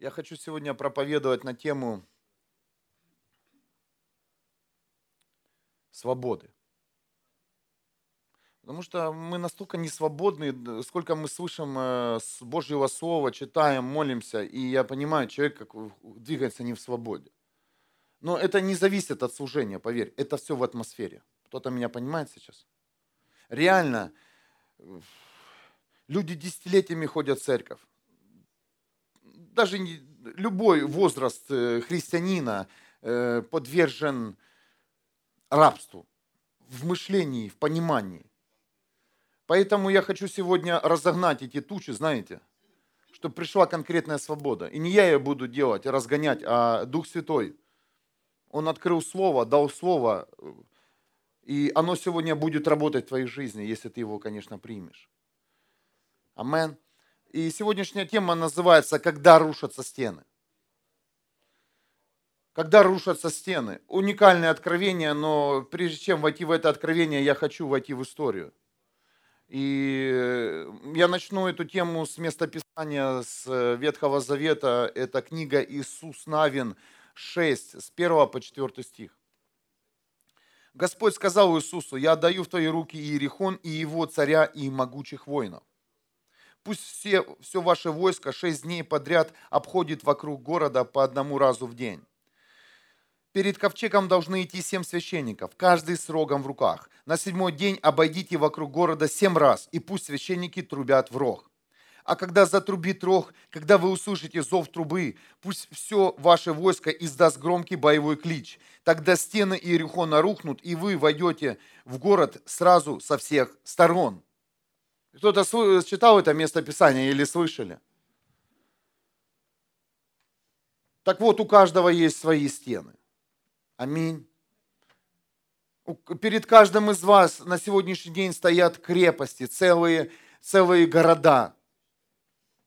Я хочу сегодня проповедовать на тему свободы. Потому что мы настолько не свободны, сколько мы слышим э, с Божьего Слова, читаем, молимся, и я понимаю, человек как двигается не в свободе. Но это не зависит от служения, поверь, это все в атмосфере. Кто-то меня понимает сейчас? Реально, люди десятилетиями ходят в церковь. Даже любой возраст э, христианина э, подвержен рабству в мышлении, в понимании. Поэтому я хочу сегодня разогнать эти тучи, знаете, чтобы пришла конкретная свобода. И не я ее буду делать, разгонять, а Дух Святой. Он открыл Слово, дал Слово, и оно сегодня будет работать в твоей жизни, если ты его, конечно, примешь. Амен. И сегодняшняя тема называется «Когда рушатся стены». Когда рушатся стены. Уникальное откровение, но прежде чем войти в это откровение, я хочу войти в историю. И я начну эту тему с местописания с э, Ветхого Завета. Это книга Иисус Навин 6, с 1 по 4 стих. Господь сказал Иисусу, я отдаю в твои руки Иерихон и его царя и могучих воинов. Пусть все, все ваше войско шесть дней подряд обходит вокруг города по одному разу в день. Перед ковчегом должны идти семь священников, каждый с рогом в руках. На седьмой день обойдите вокруг города семь раз, и пусть священники трубят в рог. А когда затрубит рог, когда вы услышите зов трубы, пусть все ваше войско издаст громкий боевой клич. Тогда стены Иерихона рухнут, и вы войдете в город сразу со всех сторон. Кто-то читал это место Писания или слышали? Так вот, у каждого есть свои стены. Аминь. Перед каждым из вас на сегодняшний день стоят крепости, целые, целые города.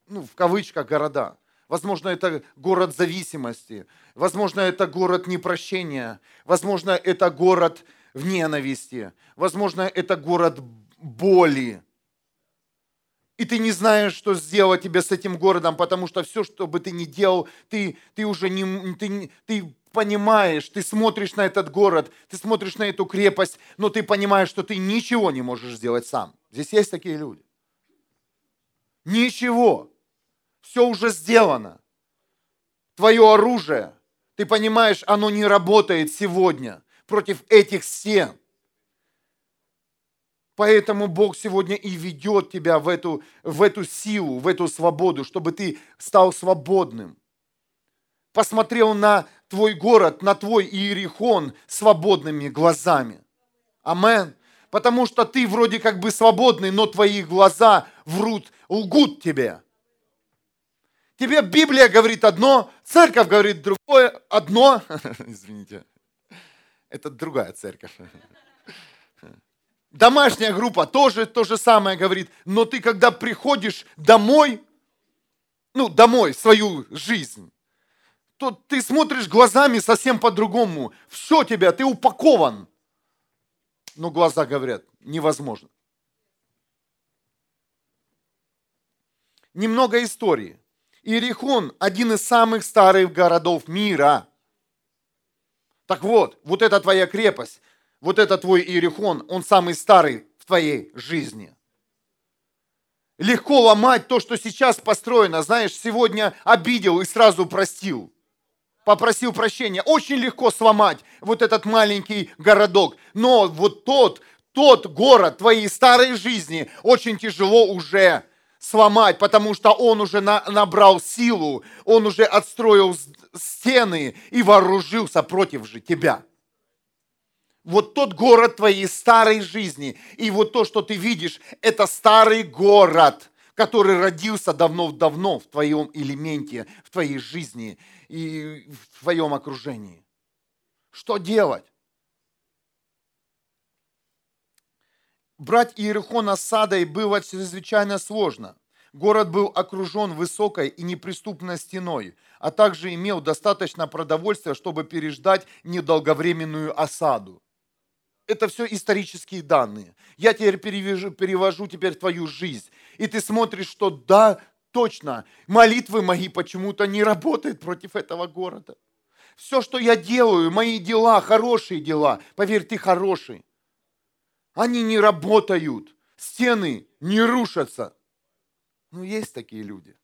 Ну, в кавычках города. Возможно, это город зависимости. Возможно, это город непрощения. Возможно, это город в ненависти. Возможно, это город боли. И ты не знаешь, что сделать тебе с этим городом, потому что все, что бы ты ни делал, ты, ты уже не, ты, ты понимаешь, ты смотришь на этот город, ты смотришь на эту крепость, но ты понимаешь, что ты ничего не можешь сделать сам. Здесь есть такие люди. Ничего. Все уже сделано. Твое оружие, ты понимаешь, оно не работает сегодня против этих стен. Поэтому Бог сегодня и ведет тебя в эту, в эту силу, в эту свободу, чтобы ты стал свободным. Посмотрел на твой город, на твой Иерихон свободными глазами. Амен. Потому что ты вроде как бы свободный, но твои глаза врут, лгут тебе. Тебе Библия говорит одно, церковь говорит другое, одно. Извините, это другая церковь. Домашняя группа тоже то же самое говорит, но ты когда приходишь домой, ну, домой, свою жизнь, то ты смотришь глазами совсем по-другому. Все тебя, ты упакован. Но глаза говорят, невозможно. Немного истории. Иерихон – один из самых старых городов мира. Так вот, вот эта твоя крепость, вот это твой Иерихон, он самый старый в твоей жизни. Легко ломать то, что сейчас построено. Знаешь, сегодня обидел и сразу простил попросил прощения. Очень легко сломать вот этот маленький городок. Но вот тот, тот город твоей старой жизни очень тяжело уже сломать, потому что он уже на, набрал силу, он уже отстроил стены и вооружился против же тебя. Вот тот город твоей старой жизни, и вот то, что ты видишь, это старый город, который родился давно-давно в твоем элементе, в твоей жизни и в твоем окружении. Что делать? Брать Иерихон осадой было чрезвычайно сложно. Город был окружен высокой и неприступной стеной, а также имел достаточно продовольствия, чтобы переждать недолговременную осаду. Это все исторические данные. Я теперь перевяжу, перевожу теперь твою жизнь. И ты смотришь, что да, точно, молитвы мои почему-то не работают против этого города. Все, что я делаю, мои дела, хорошие дела, поверь, ты хороший. Они не работают, стены не рушатся. Ну, есть такие люди.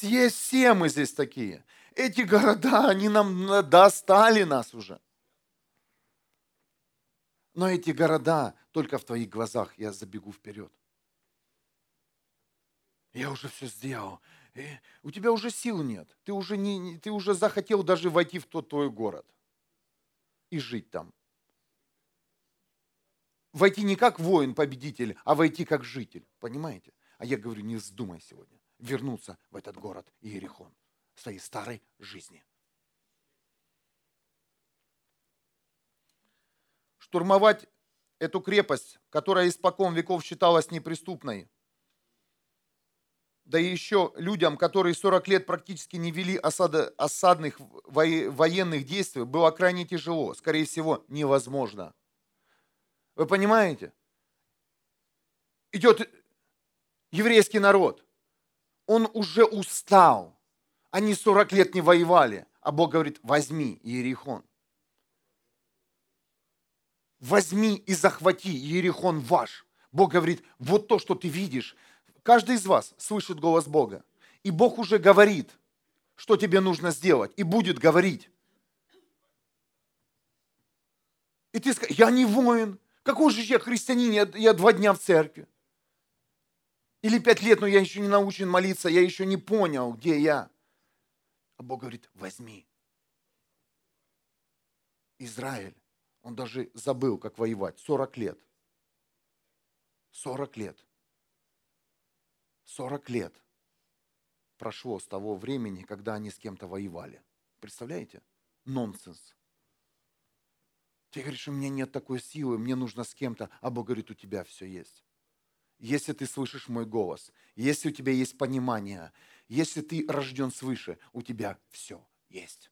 Есть все мы здесь такие. Эти города, они нам достали нас уже. Но эти города только в твоих глазах я забегу вперед. Я уже все сделал. И у тебя уже сил нет. Ты уже, не, ты уже захотел даже войти в тот твой город и жить там. Войти не как воин-победитель, а войти как житель. Понимаете? А я говорю, не вздумай сегодня вернуться в этот город Иерихон, своей старой жизни. Штурмовать эту крепость, которая испокон веков считалась неприступной, да и еще людям, которые 40 лет практически не вели осада, осадных военных действий, было крайне тяжело, скорее всего, невозможно. Вы понимаете? Идет еврейский народ, он уже устал. Они 40 лет не воевали, а Бог говорит, возьми Иерихон. Возьми и захвати, Иерихон ваш. Бог говорит, вот то, что ты видишь, Каждый из вас слышит голос Бога. И Бог уже говорит, что тебе нужно сделать. И будет говорить. И ты скажешь, я не воин. Какой же я христианин? Я, я два дня в церкви. Или пять лет, но я еще не научен молиться, я еще не понял, где я. А Бог говорит, возьми. Израиль, он даже забыл, как воевать. 40 лет. 40 лет. 40 лет прошло с того времени, когда они с кем-то воевали. Представляете? Нонсенс. Ты говоришь, у меня нет такой силы, мне нужно с кем-то, а Бог говорит, у тебя все есть. Если ты слышишь мой голос, если у тебя есть понимание, если ты рожден свыше, у тебя все есть.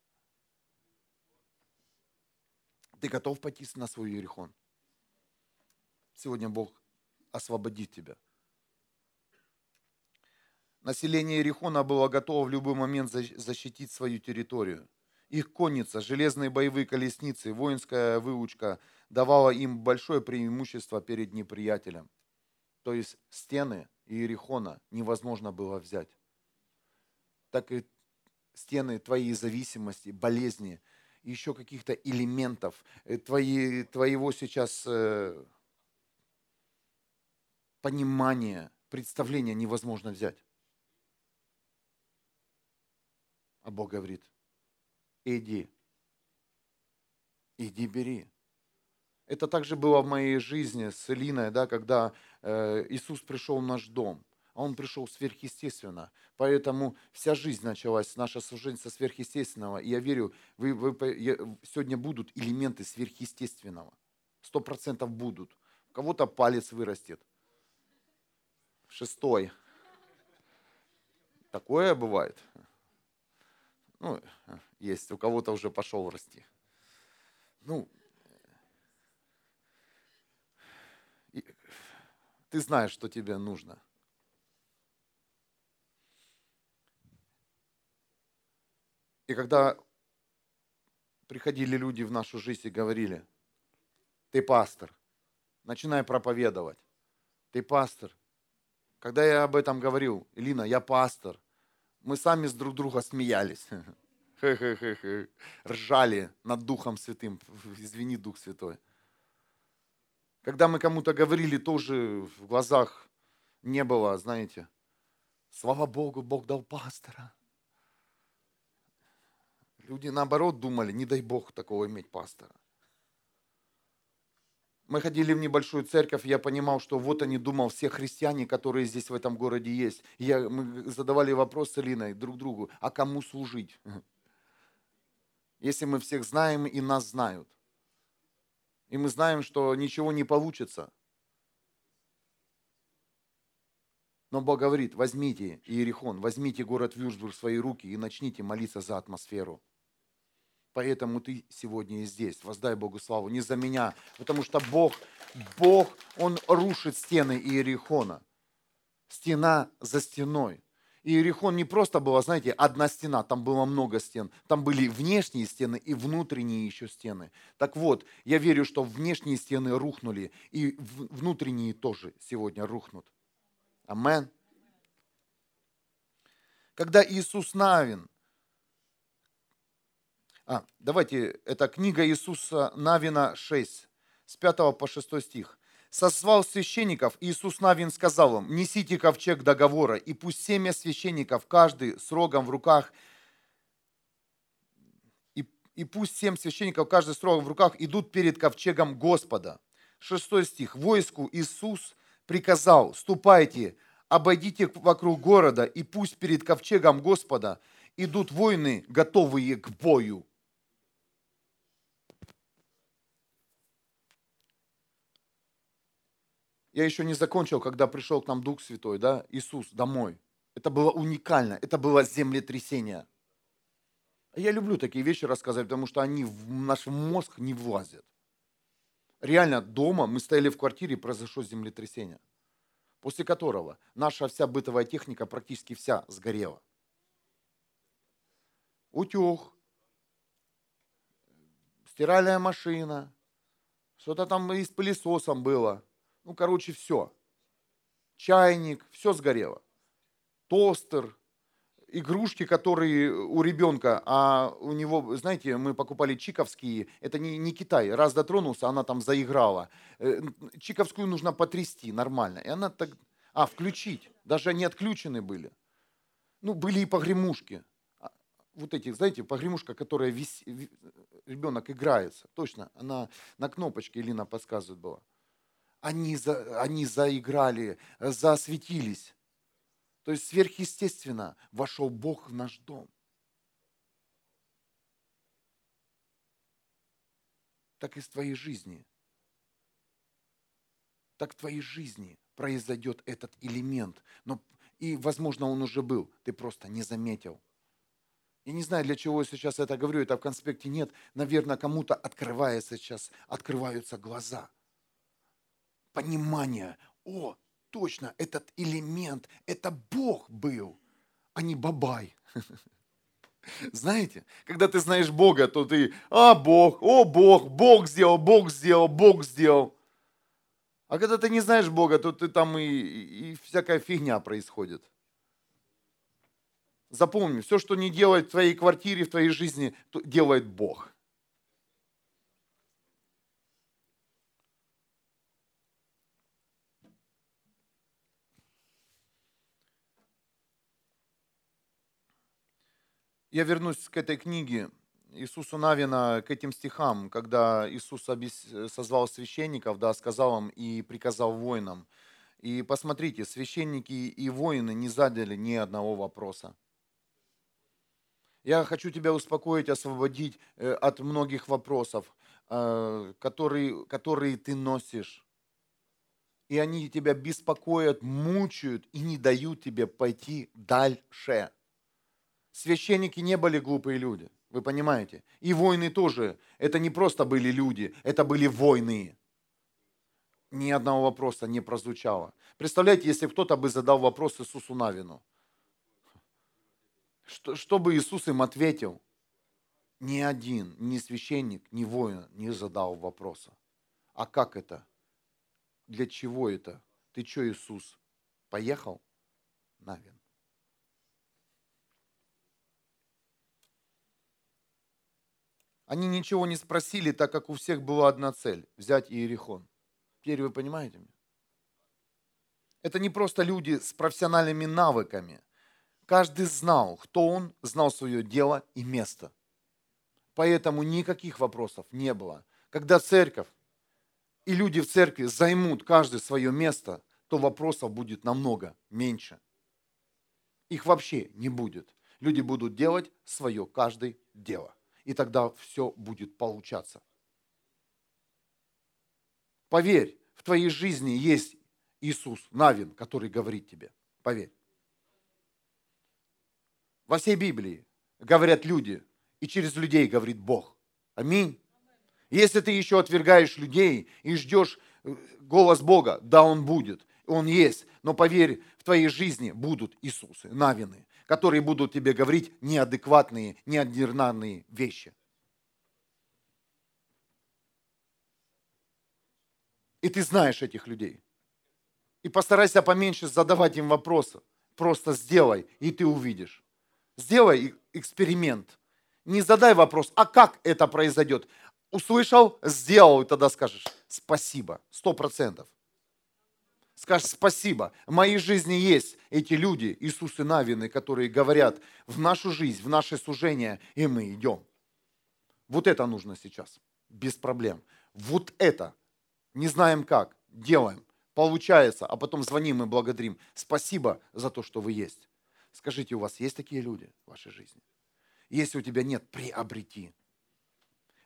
Ты готов пойти на свой Ерихон? Сегодня Бог освободит тебя – Население Иерихона было готово в любой момент защитить свою территорию. Их конница, железные боевые колесницы, воинская выучка давала им большое преимущество перед неприятелем. То есть стены Иерихона невозможно было взять. Так и стены твоей зависимости, болезни, еще каких-то элементов, э, твои, твоего сейчас э, понимания, представления невозможно взять. А Бог говорит, иди, иди бери. Это также было в моей жизни с Элиной, да, когда э, Иисус пришел в наш дом. А Он пришел сверхъестественно. Поэтому вся жизнь началась, наша служение со сверхъестественного. И я верю, вы, вы, я, сегодня будут элементы сверхъестественного. Сто процентов будут. У кого-то палец вырастет. Шестой. Такое бывает. Ну, есть, у кого-то уже пошел расти. Ну, ты знаешь, что тебе нужно. И когда приходили люди в нашу жизнь и говорили, ты пастор, начинай проповедовать, ты пастор. Когда я об этом говорил, Илина, я пастор, мы сами с друг друга смеялись. Ржали над Духом Святым. Извини, Дух Святой. Когда мы кому-то говорили, тоже в глазах не было, знаете, слава Богу, Бог дал пастора. Люди наоборот думали, не дай Бог такого иметь пастора. Мы ходили в небольшую церковь, я понимал, что вот они думал, все христиане, которые здесь в этом городе есть. Я, мы задавали вопрос с Элиной друг другу, а кому служить? Если мы всех знаем и нас знают. И мы знаем, что ничего не получится. Но Бог говорит, возьмите Иерихон, возьмите город Вюрсбург в свои руки и начните молиться за атмосферу. Поэтому ты сегодня и здесь. Воздай Богу славу. Не за меня, потому что Бог, Бог, Он рушит стены Иерихона. Стена за стеной. Иерихон не просто была, знаете, одна стена, там было много стен. Там были внешние стены и внутренние еще стены. Так вот, я верю, что внешние стены рухнули, и внутренние тоже сегодня рухнут. Амен. Когда Иисус Навин, а, давайте, это книга Иисуса Навина 6, с 5 по 6 стих созвал священников, Иисус Навин сказал им, несите ковчег договора, и пусть семя священников, каждый с рогом в руках, и, и пусть семь священников, каждый с рогом в руках, идут перед ковчегом Господа. Шестой стих. Войску Иисус приказал, ступайте, обойдите вокруг города, и пусть перед ковчегом Господа идут воины, готовые к бою. Я еще не закончил, когда пришел к нам Дух Святой, да, Иисус домой. Это было уникально, это было землетрясение. Я люблю такие вещи рассказывать, потому что они в наш мозг не влазят. Реально дома мы стояли в квартире, и произошло землетрясение, после которого наша вся бытовая техника практически вся сгорела. Утюг, стиральная машина, что-то там и с пылесосом было – ну, короче, все. Чайник, все сгорело. Тостер, игрушки, которые у ребенка, а у него, знаете, мы покупали чиковские, это не, не Китай, раз дотронулся, она там заиграла. Э, чиковскую нужно потрясти нормально, и она так, а, включить, даже они отключены были. Ну, были и погремушки, а, вот эти, знаете, погремушка, которая вис... ребенок играется, точно, она на кнопочке Лина подсказывает была они, за, они заиграли, засветились. То есть сверхъестественно вошел Бог в наш дом. Так и в твоей жизни. Так в твоей жизни произойдет этот элемент. Но, и, возможно, он уже был, ты просто не заметил. Я не знаю, для чего я сейчас это говорю, это в конспекте нет. Наверное, кому-то открывается сейчас, открываются глаза – понимание, о, точно, этот элемент, это Бог был, а не бабай. Знаете, когда ты знаешь Бога, то ты, а, Бог, о, Бог, Бог сделал, Бог сделал, Бог сделал. А когда ты не знаешь Бога, то ты там и, и, всякая фигня происходит. Запомни, все, что не делает в твоей квартире, в твоей жизни, делает Бог. Я вернусь к этой книге Иисуса Навина, к этим стихам, когда Иисус созвал священников, да, сказал им и приказал воинам. И посмотрите, священники и воины не задали ни одного вопроса. Я хочу тебя успокоить, освободить э, от многих вопросов, э, которые, которые ты носишь. И они тебя беспокоят, мучают и не дают тебе пойти дальше. Священники не были глупые люди, вы понимаете? И войны тоже. Это не просто были люди, это были войны. Ни одного вопроса не прозвучало. Представляете, если кто-то бы задал вопрос Иисусу Навину, что, что бы Иисус им ответил? Ни один, ни священник, ни воин не задал вопроса. А как это? Для чего это? Ты что, Иисус, поехал? Навин. Они ничего не спросили, так как у всех была одна цель – взять Иерихон. Теперь вы понимаете меня? Это не просто люди с профессиональными навыками. Каждый знал, кто он, знал свое дело и место. Поэтому никаких вопросов не было. Когда церковь и люди в церкви займут каждое свое место, то вопросов будет намного меньше. Их вообще не будет. Люди будут делать свое каждое дело и тогда все будет получаться. Поверь, в твоей жизни есть Иисус Навин, который говорит тебе. Поверь. Во всей Библии говорят люди, и через людей говорит Бог. Аминь. Если ты еще отвергаешь людей и ждешь э, голос Бога, да, он будет. Он есть. Но поверь, в твоей жизни будут Иисусы, Навины, которые будут тебе говорить неадекватные, неординарные вещи. И ты знаешь этих людей. И постарайся поменьше задавать им вопросы. Просто сделай, и ты увидишь. Сделай эксперимент. Не задай вопрос, а как это произойдет? Услышал, сделал, и тогда скажешь спасибо, сто процентов. Скажешь спасибо. В моей жизни есть эти люди, Иисусы Навины, которые говорят в нашу жизнь, в наше служение, и мы идем. Вот это нужно сейчас, без проблем. Вот это не знаем как, делаем, получается, а потом звоним и благодарим. Спасибо за то, что вы есть. Скажите, у вас есть такие люди в вашей жизни? Если у тебя нет, приобрети.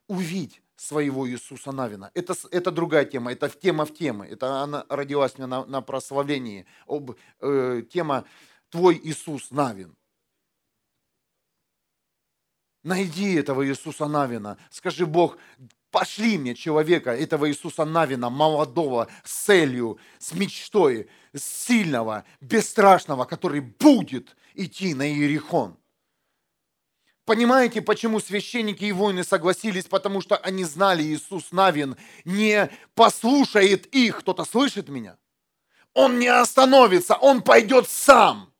Увидь своего Иисуса Навина. Это, это другая тема, это тема в темы. Это она родилась мне на, на прославлении. Об, э, тема «Твой Иисус Навин». Найди этого Иисуса Навина. Скажи, Бог, Пошли мне человека, этого Иисуса Навина, молодого, с целью, с мечтой, сильного, бесстрашного, который будет идти на Иерихон. Понимаете, почему священники и воины согласились? Потому что они знали, Иисус Навин не послушает их. Кто-то слышит меня? Он не остановится, он пойдет сам.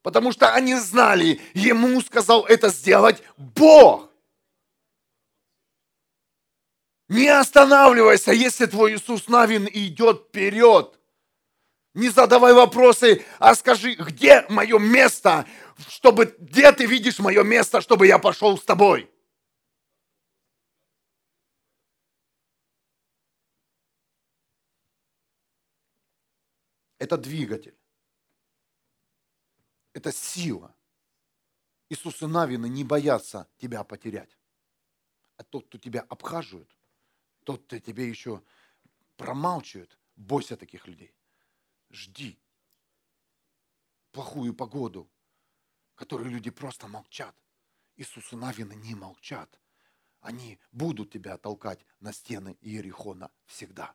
Потому что они знали, ему сказал это сделать Бог. Не останавливайся, если твой Иисус Навин идет вперед. Не задавай вопросы, а скажи, где мое место, чтобы, где ты видишь мое место, чтобы я пошел с тобой. Это двигатель. Это сила. Иисусы Навины не боятся тебя потерять. А тот, кто тебя обхаживает, тот-то тебе еще промалчивает. Бойся таких людей. Жди плохую погоду, которые люди просто молчат. Иисусы Навины не молчат. Они будут тебя толкать на стены Иерихона всегда.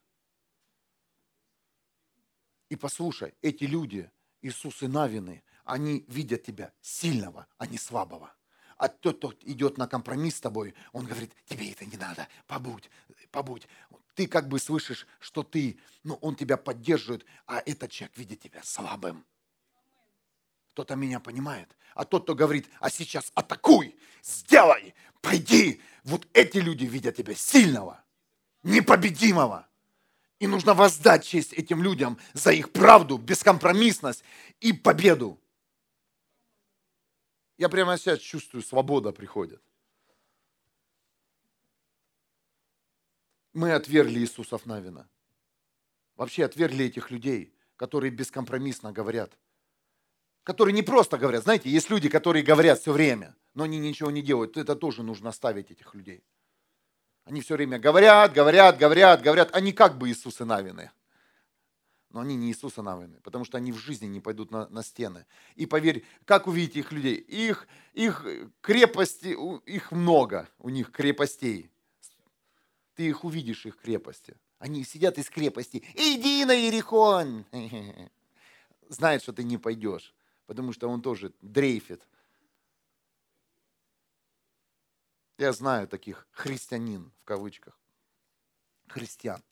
И послушай, эти люди, Иисусы Навины, они видят тебя сильного, а не слабого. А тот, кто идет на компромисс с тобой, он говорит, тебе это не надо, побудь, побудь. Ты как бы слышишь, что ты, ну, он тебя поддерживает, а этот человек видит тебя слабым. Кто-то меня понимает. А тот, кто говорит, а сейчас атакуй, сделай, пойди. Вот эти люди видят тебя сильного, непобедимого. И нужно воздать честь этим людям за их правду, бескомпромиссность и победу. Я прямо сейчас чувствую, свобода приходит. Мы отвергли Иисусов Навина. Вообще отвергли этих людей, которые бескомпромиссно говорят. Которые не просто говорят. Знаете, есть люди, которые говорят все время, но они ничего не делают. Это тоже нужно оставить этих людей. Они все время говорят, говорят, говорят, говорят. Они как бы Иисусы Навины но они не Иисуса Навины, потому что они в жизни не пойдут на, на стены. И поверь, как увидеть их людей? Их, их крепости, их много, у них крепостей. Ты их увидишь, их крепости. Они сидят из крепости. Иди на Иерихон! Знает, что ты не пойдешь, потому что он тоже дрейфит. Я знаю таких христианин, в кавычках, христиан.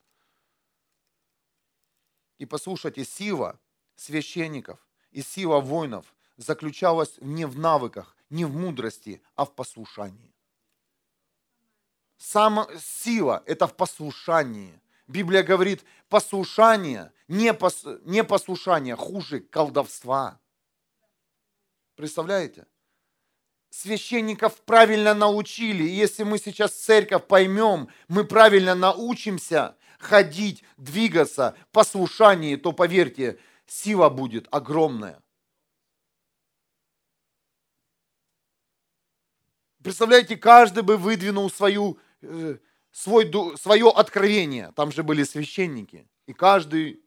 И послушайте, сила священников и сила воинов заключалась не в навыках, не в мудрости, а в послушании. Сама сила – это в послушании. Библия говорит, послушание, не, пос, не послушание хуже колдовства. Представляете? Священников правильно научили. И если мы сейчас церковь поймем, мы правильно научимся, ходить, двигаться, послушании, то поверьте, сила будет огромная. Представляете, каждый бы выдвинул свою, э, свой, свое откровение. Там же были священники. И каждый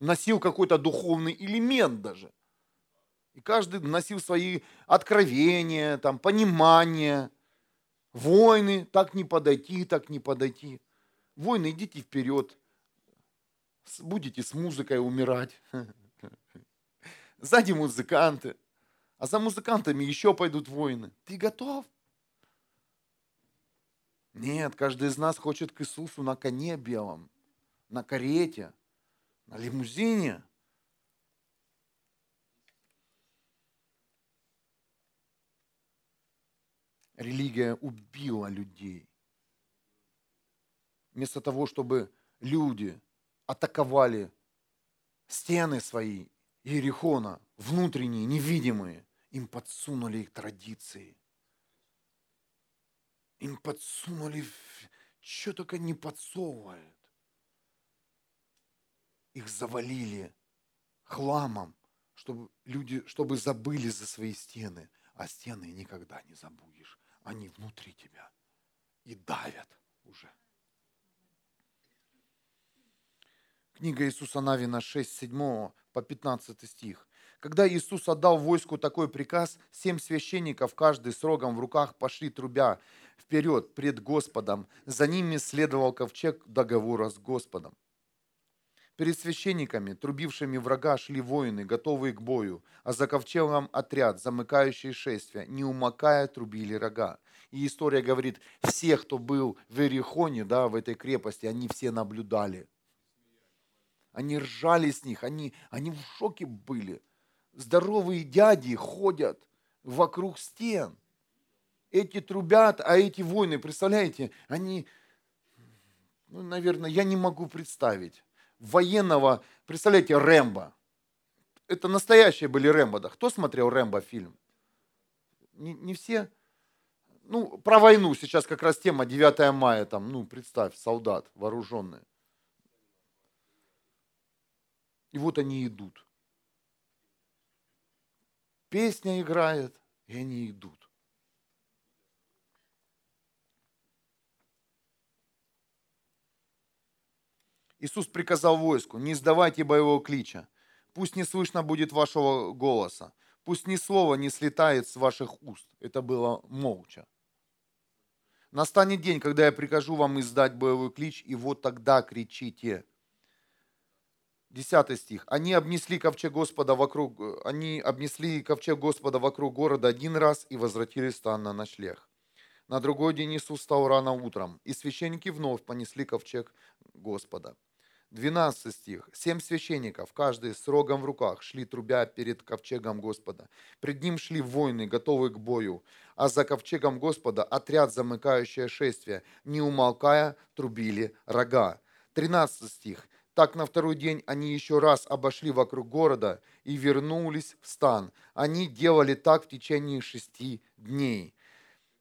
носил какой-то духовный элемент даже. И каждый носил свои откровения, там, понимания. Войны, так не подойти, так не подойти. Войны, идите вперед. будете с музыкой умирать. Сзади музыканты. А за музыкантами еще пойдут войны. Ты готов? Нет, каждый из нас хочет к Иисусу на коне белом, на карете, на лимузине. Религия убила людей. Вместо того, чтобы люди атаковали стены свои Иерихона, внутренние, невидимые, им подсунули их традиции. Им подсунули, что только не подсовывают. Их завалили хламом, чтобы люди, чтобы забыли за свои стены. А стены никогда не забудешь. Они внутри тебя и давят уже. Книга Иисуса Навина 6, 7 по 15 стих. Когда Иисус отдал войску такой приказ, семь священников, каждый с рогом в руках, пошли трубя вперед пред Господом. За ними следовал ковчег договора с Господом. Перед священниками, трубившими врага, шли воины, готовые к бою, а за ковчегом отряд, замыкающий шествие, не умокая, трубили рога. И история говорит, все, кто был в Эрихоне, да, в этой крепости, они все наблюдали. Они ржали с них, они, они в шоке были. Здоровые дяди ходят вокруг стен. Эти трубят, а эти воины, представляете, они, ну, наверное, я не могу представить. Военного, представляете, Рэмбо. Это настоящие были Рэмбо. Да. Кто смотрел Рэмбо фильм? Не, не все. Ну, про войну сейчас как раз тема 9 мая, там, ну, представь, солдат вооруженный. И вот они идут. Песня играет, и они идут. Иисус приказал войску, не издавайте боевого клича. Пусть не слышно будет вашего голоса. Пусть ни слова не слетает с ваших уст. Это было молча. Настанет день, когда я прикажу вам издать боевой клич, и вот тогда кричите. 10 стих. Они обнесли ковчег Господа вокруг, они обнесли ковчег Господа вокруг города один раз и возвратились стан на ночлег. На другой день Иисус встал рано утром, и священники вновь понесли ковчег Господа. 12 стих. Семь священников, каждый с рогом в руках, шли трубя перед ковчегом Господа. Пред ним шли воины, готовые к бою, а за ковчегом Господа отряд, замыкающее шествие, не умолкая, трубили рога. 13 стих. Так на второй день они еще раз обошли вокруг города и вернулись в стан. Они делали так в течение шести дней.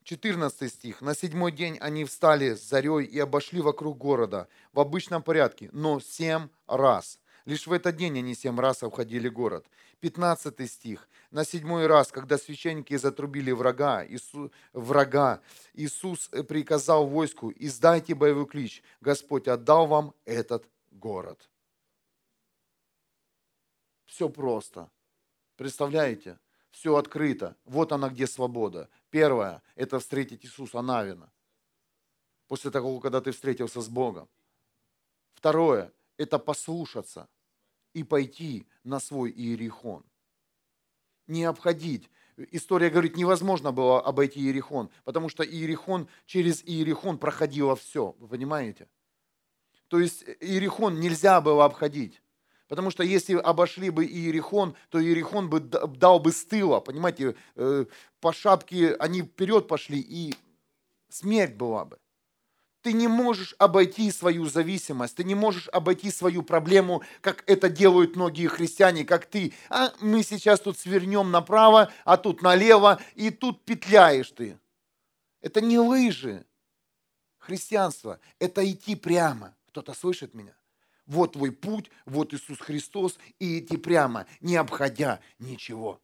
14 стих. На седьмой день они встали с зарей и обошли вокруг города в обычном порядке, но семь раз. Лишь в этот день они семь раз обходили город. 15 стих. На седьмой раз, когда священники затрубили врага, Иисус, врага, Иисус приказал войску, издайте боевой клич, Господь отдал вам этот город. Все просто. Представляете? Все открыто. Вот она где свобода. Первое – это встретить Иисуса Навина. После того, когда ты встретился с Богом. Второе – это послушаться и пойти на свой Иерихон. Не обходить. История говорит, невозможно было обойти Иерихон, потому что Иерихон, через Иерихон проходило все. Вы понимаете? То есть Иерихон нельзя было обходить. Потому что если обошли бы Иерихон, то Иерихон бы дал бы с тыла, понимаете, э, по шапке они вперед пошли, и смерть была бы. Ты не можешь обойти свою зависимость, ты не можешь обойти свою проблему, как это делают многие христиане, как ты. А мы сейчас тут свернем направо, а тут налево, и тут петляешь ты. Это не лыжи. Христианство – это идти прямо. Кто-то слышит меня? Вот твой путь, вот Иисус Христос, и идти прямо, не обходя ничего.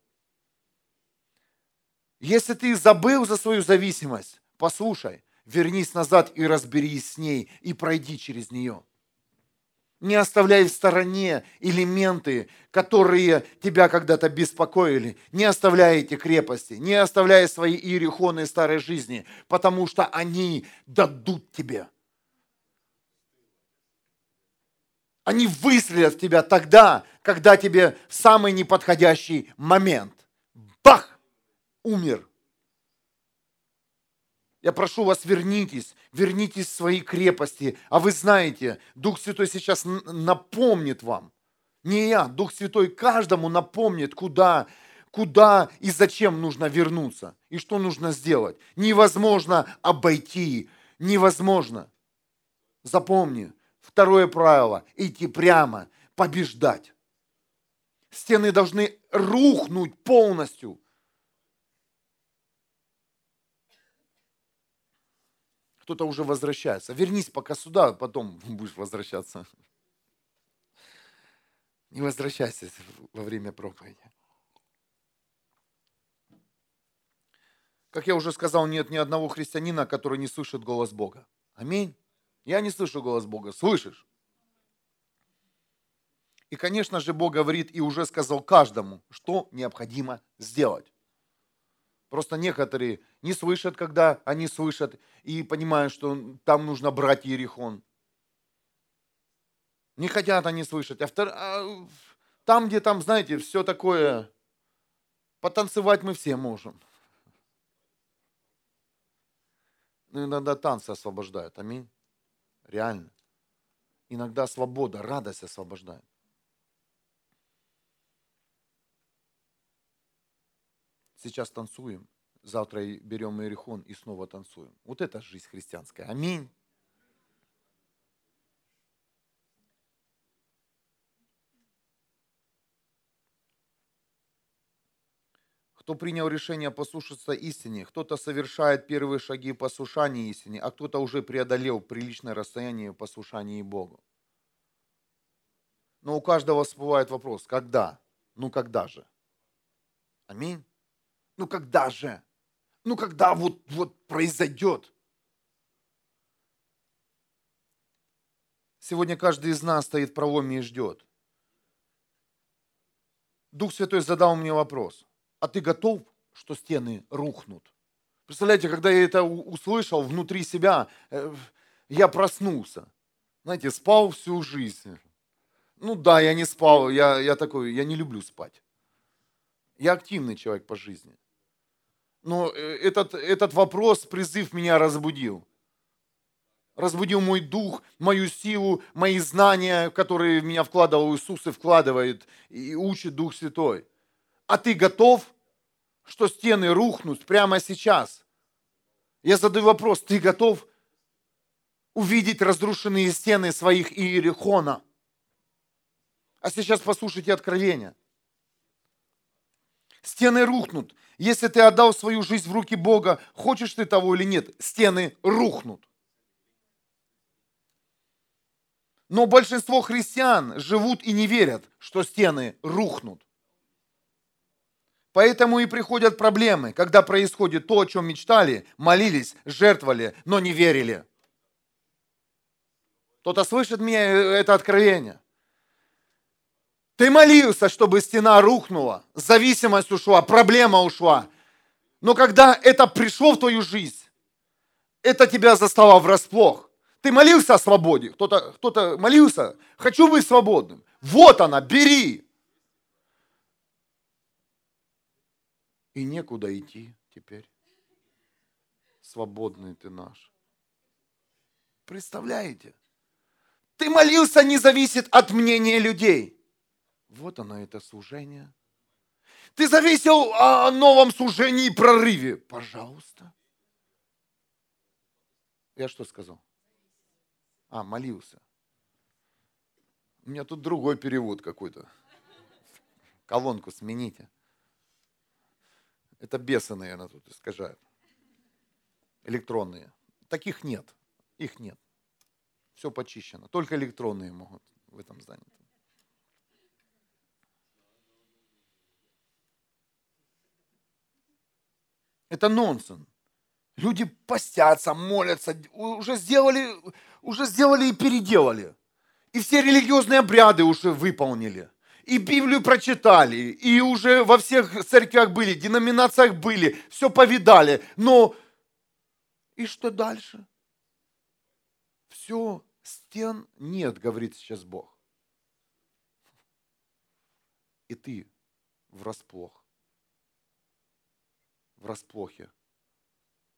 Если ты забыл за свою зависимость, послушай, вернись назад и разберись с ней, и пройди через нее. Не оставляй в стороне элементы, которые тебя когда-то беспокоили. Не оставляй эти крепости, не оставляй свои иерихоны старой жизни, потому что они дадут тебе – Они выстрелят в тебя тогда, когда тебе самый неподходящий момент. Бах! Умер. Я прошу вас, вернитесь, вернитесь в свои крепости. А вы знаете, Дух Святой сейчас напомнит вам. Не я, Дух Святой каждому напомнит, куда, куда и зачем нужно вернуться. И что нужно сделать. Невозможно обойти. Невозможно. Запомни, Второе правило – идти прямо, побеждать. Стены должны рухнуть полностью. Кто-то уже возвращается. Вернись пока сюда, потом будешь возвращаться. Не возвращайся во время проповеди. Как я уже сказал, нет ни одного христианина, который не слышит голос Бога. Аминь. Я не слышу голос Бога. Слышишь? И, конечно же, Бог говорит и уже сказал каждому, что необходимо сделать. Просто некоторые не слышат, когда они слышат, и понимают, что там нужно брать Ерихон. Не хотят они слышать. А, втор... а там, где там, знаете, все такое, потанцевать мы все можем. Но ну, иногда танцы освобождают. Аминь. Реально. Иногда свобода, радость освобождает. Сейчас танцуем, завтра берем Иерихон и снова танцуем. Вот это жизнь христианская. Аминь. Кто принял решение послушаться истине, кто-то совершает первые шаги в послушании истине, а кто-то уже преодолел приличное расстояние в послушании Богу. Но у каждого всплывает вопрос, когда? Ну когда же? Аминь. Ну когда же? Ну когда вот, вот произойдет? Сегодня каждый из нас стоит в проломе и ждет. Дух Святой задал мне вопрос а ты готов, что стены рухнут? Представляете, когда я это услышал внутри себя, э, я проснулся. Знаете, спал всю жизнь. Ну да, я не спал, я, я такой, я не люблю спать. Я активный человек по жизни. Но э, этот, этот вопрос, призыв меня разбудил. Разбудил мой дух, мою силу, мои знания, которые в меня вкладывал Иисус и вкладывает, и учит Дух Святой. А ты готов, что стены рухнут прямо сейчас? Я задаю вопрос, ты готов увидеть разрушенные стены своих Иерихона? А сейчас послушайте откровение. Стены рухнут. Если ты отдал свою жизнь в руки Бога, хочешь ты того или нет, стены рухнут. Но большинство христиан живут и не верят, что стены рухнут. Поэтому и приходят проблемы, когда происходит то, о чем мечтали, молились, жертвовали, но не верили. Кто-то слышит меня э, это откровение? Ты молился, чтобы стена рухнула, зависимость ушла, проблема ушла. Но когда это пришло в твою жизнь, это тебя застало врасплох. Ты молился о свободе, кто-то кто молился, хочу быть свободным. Вот она, бери. И некуда идти теперь. Свободный ты наш. Представляете? Ты молился не зависит от мнения людей. Вот оно, это служение. Ты зависел о новом служении и прорыве. Пожалуйста. Я что сказал? А, молился. У меня тут другой перевод какой-то. Колонку смените. Это бесы, наверное, тут искажают. Электронные. Таких нет. Их нет. Все почищено. Только электронные могут в этом здании. Это нонсенс. Люди постятся, молятся, уже сделали, уже сделали и переделали. И все религиозные обряды уже выполнили и Библию прочитали, и уже во всех церквях были, деноминациях были, все повидали. Но и что дальше? Все, стен нет, говорит сейчас Бог. И ты врасплох. В расплохе.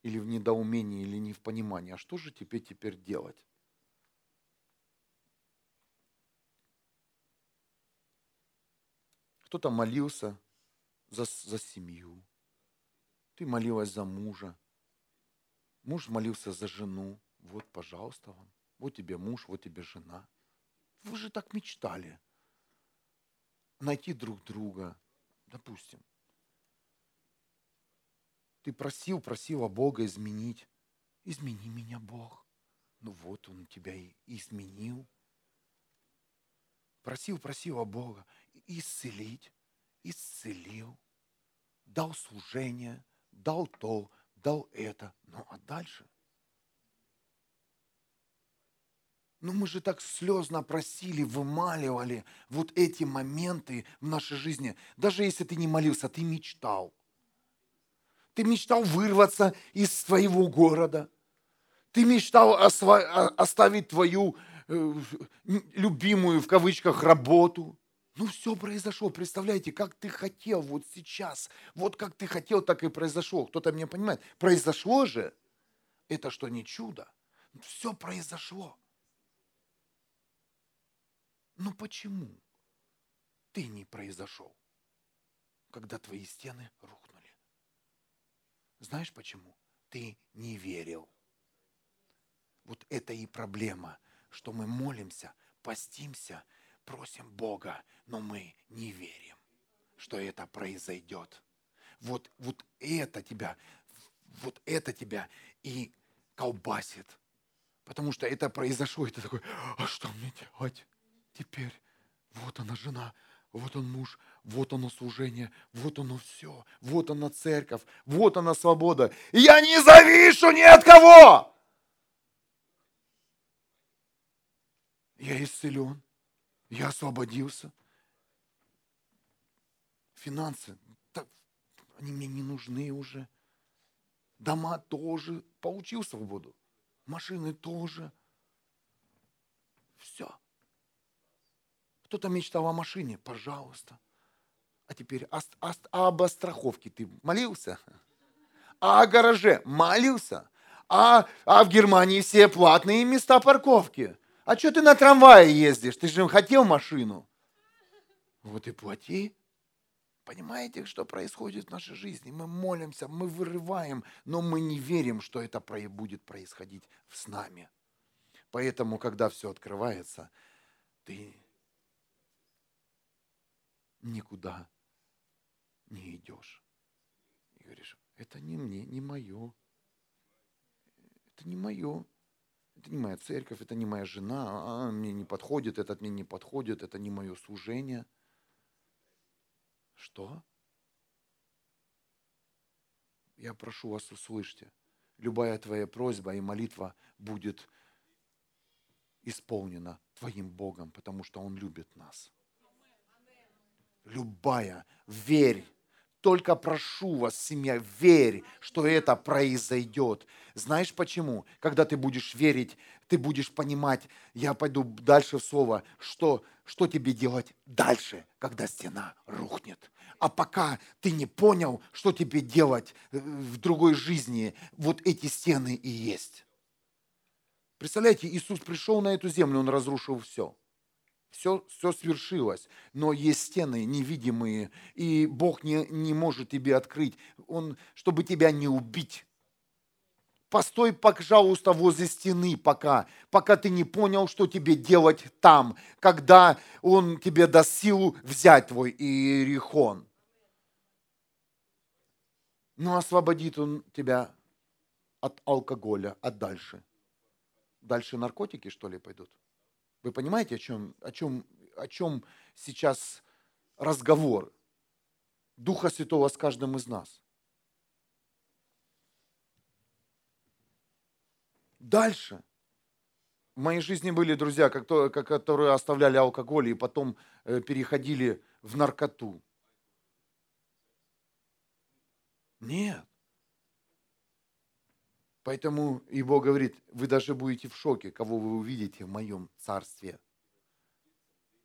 Или в недоумении, или не в понимании. А что же тебе теперь делать? Кто-то молился за, за семью. Ты молилась за мужа. Муж молился за жену. Вот, пожалуйста, вам. Вот тебе муж, вот тебе жена. Вы же так мечтали. Найти друг друга, допустим. Ты просил, просил о Бога изменить. Измени меня, Бог. Ну вот он тебя и изменил. Просил, просил о Бога исцелить, исцелил, дал служение, дал то, дал это. Ну а дальше? Ну мы же так слезно просили, вымаливали вот эти моменты в нашей жизни. Даже если ты не молился, ты мечтал. Ты мечтал вырваться из своего города. Ты мечтал оставить твою э, любимую в кавычках работу. Ну, все произошло. Представляете, как ты хотел вот сейчас. Вот как ты хотел, так и произошло. Кто-то меня понимает. Произошло же. Это что, не чудо? Все произошло. Но почему ты не произошел, когда твои стены рухнули? Знаешь почему? Ты не верил. Вот это и проблема, что мы молимся, постимся – просим Бога, но мы не верим, что это произойдет. Вот, вот это тебя, вот это тебя и колбасит. Потому что это произошло, и ты такой, а что мне делать теперь? Вот она жена, вот он муж, вот оно служение, вот оно все, вот она церковь, вот она свобода. Я не завишу ни от кого! Я исцелен. Я освободился. Финансы, так, они мне не нужны уже. Дома тоже. Получил свободу. Машины тоже. Все. Кто-то мечтал о машине, пожалуйста. А теперь а, а об страховке ты молился? А о гараже молился? А, а в Германии все платные места парковки. А что ты на трамвае ездишь? Ты же хотел машину. Вот и плати. Понимаете, что происходит в нашей жизни? Мы молимся, мы вырываем, но мы не верим, что это будет происходить с нами. Поэтому, когда все открывается, ты никуда не идешь. И говоришь, это не мне, не мое. Это не мое это не моя церковь, это не моя жена, а, мне не подходит, этот мне не подходит, это не мое служение. Что? Я прошу вас, услышьте. Любая твоя просьба и молитва будет исполнена Твоим Богом, потому что Он любит нас. Любая, верь, только прошу вас, семья, верь, что это произойдет. Знаешь почему? Когда ты будешь верить, ты будешь понимать, я пойду дальше в слово, что, что тебе делать дальше, когда стена рухнет. А пока ты не понял, что тебе делать э, в другой жизни, вот эти стены и есть. Представляете, Иисус пришел на эту землю, Он разрушил все все, все свершилось, но есть стены невидимые, и Бог не, не может тебе открыть, Он, чтобы тебя не убить. Постой, пожалуйста, возле стены пока, пока ты не понял, что тебе делать там, когда Он тебе даст силу взять твой Иерихон. Ну, освободит Он тебя от алкоголя, а дальше? Дальше наркотики, что ли, пойдут? Вы понимаете, о чем, о чем, о чем сейчас разговор Духа Святого с каждым из нас? Дальше. В моей жизни были друзья, которые оставляли алкоголь и потом э, переходили в наркоту. Нет. Поэтому Бог говорит, вы даже будете в шоке, кого вы увидите в моем царстве.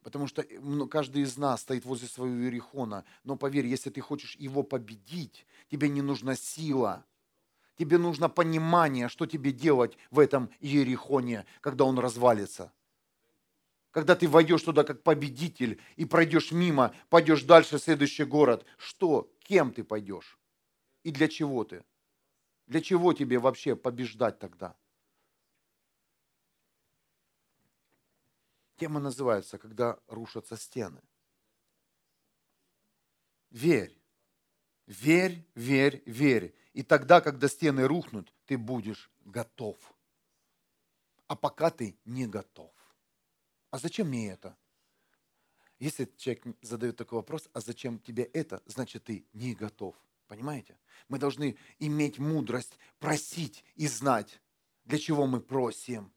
Потому что ну, каждый из нас стоит возле своего Иерихона. Но поверь, если ты хочешь его победить, тебе не нужна сила. Тебе нужно понимание, что тебе делать в этом Иерихоне, когда он развалится. Когда ты войдешь туда как победитель и пройдешь мимо, пойдешь дальше в следующий город. Что? Кем ты пойдешь? И для чего ты? Для чего тебе вообще побеждать тогда? Тема называется «Когда рушатся стены». Верь. Верь, верь, верь. И тогда, когда стены рухнут, ты будешь готов. А пока ты не готов. А зачем мне это? Если человек задает такой вопрос, а зачем тебе это, значит ты не готов. Понимаете? Мы должны иметь мудрость просить и знать, для чего мы просим.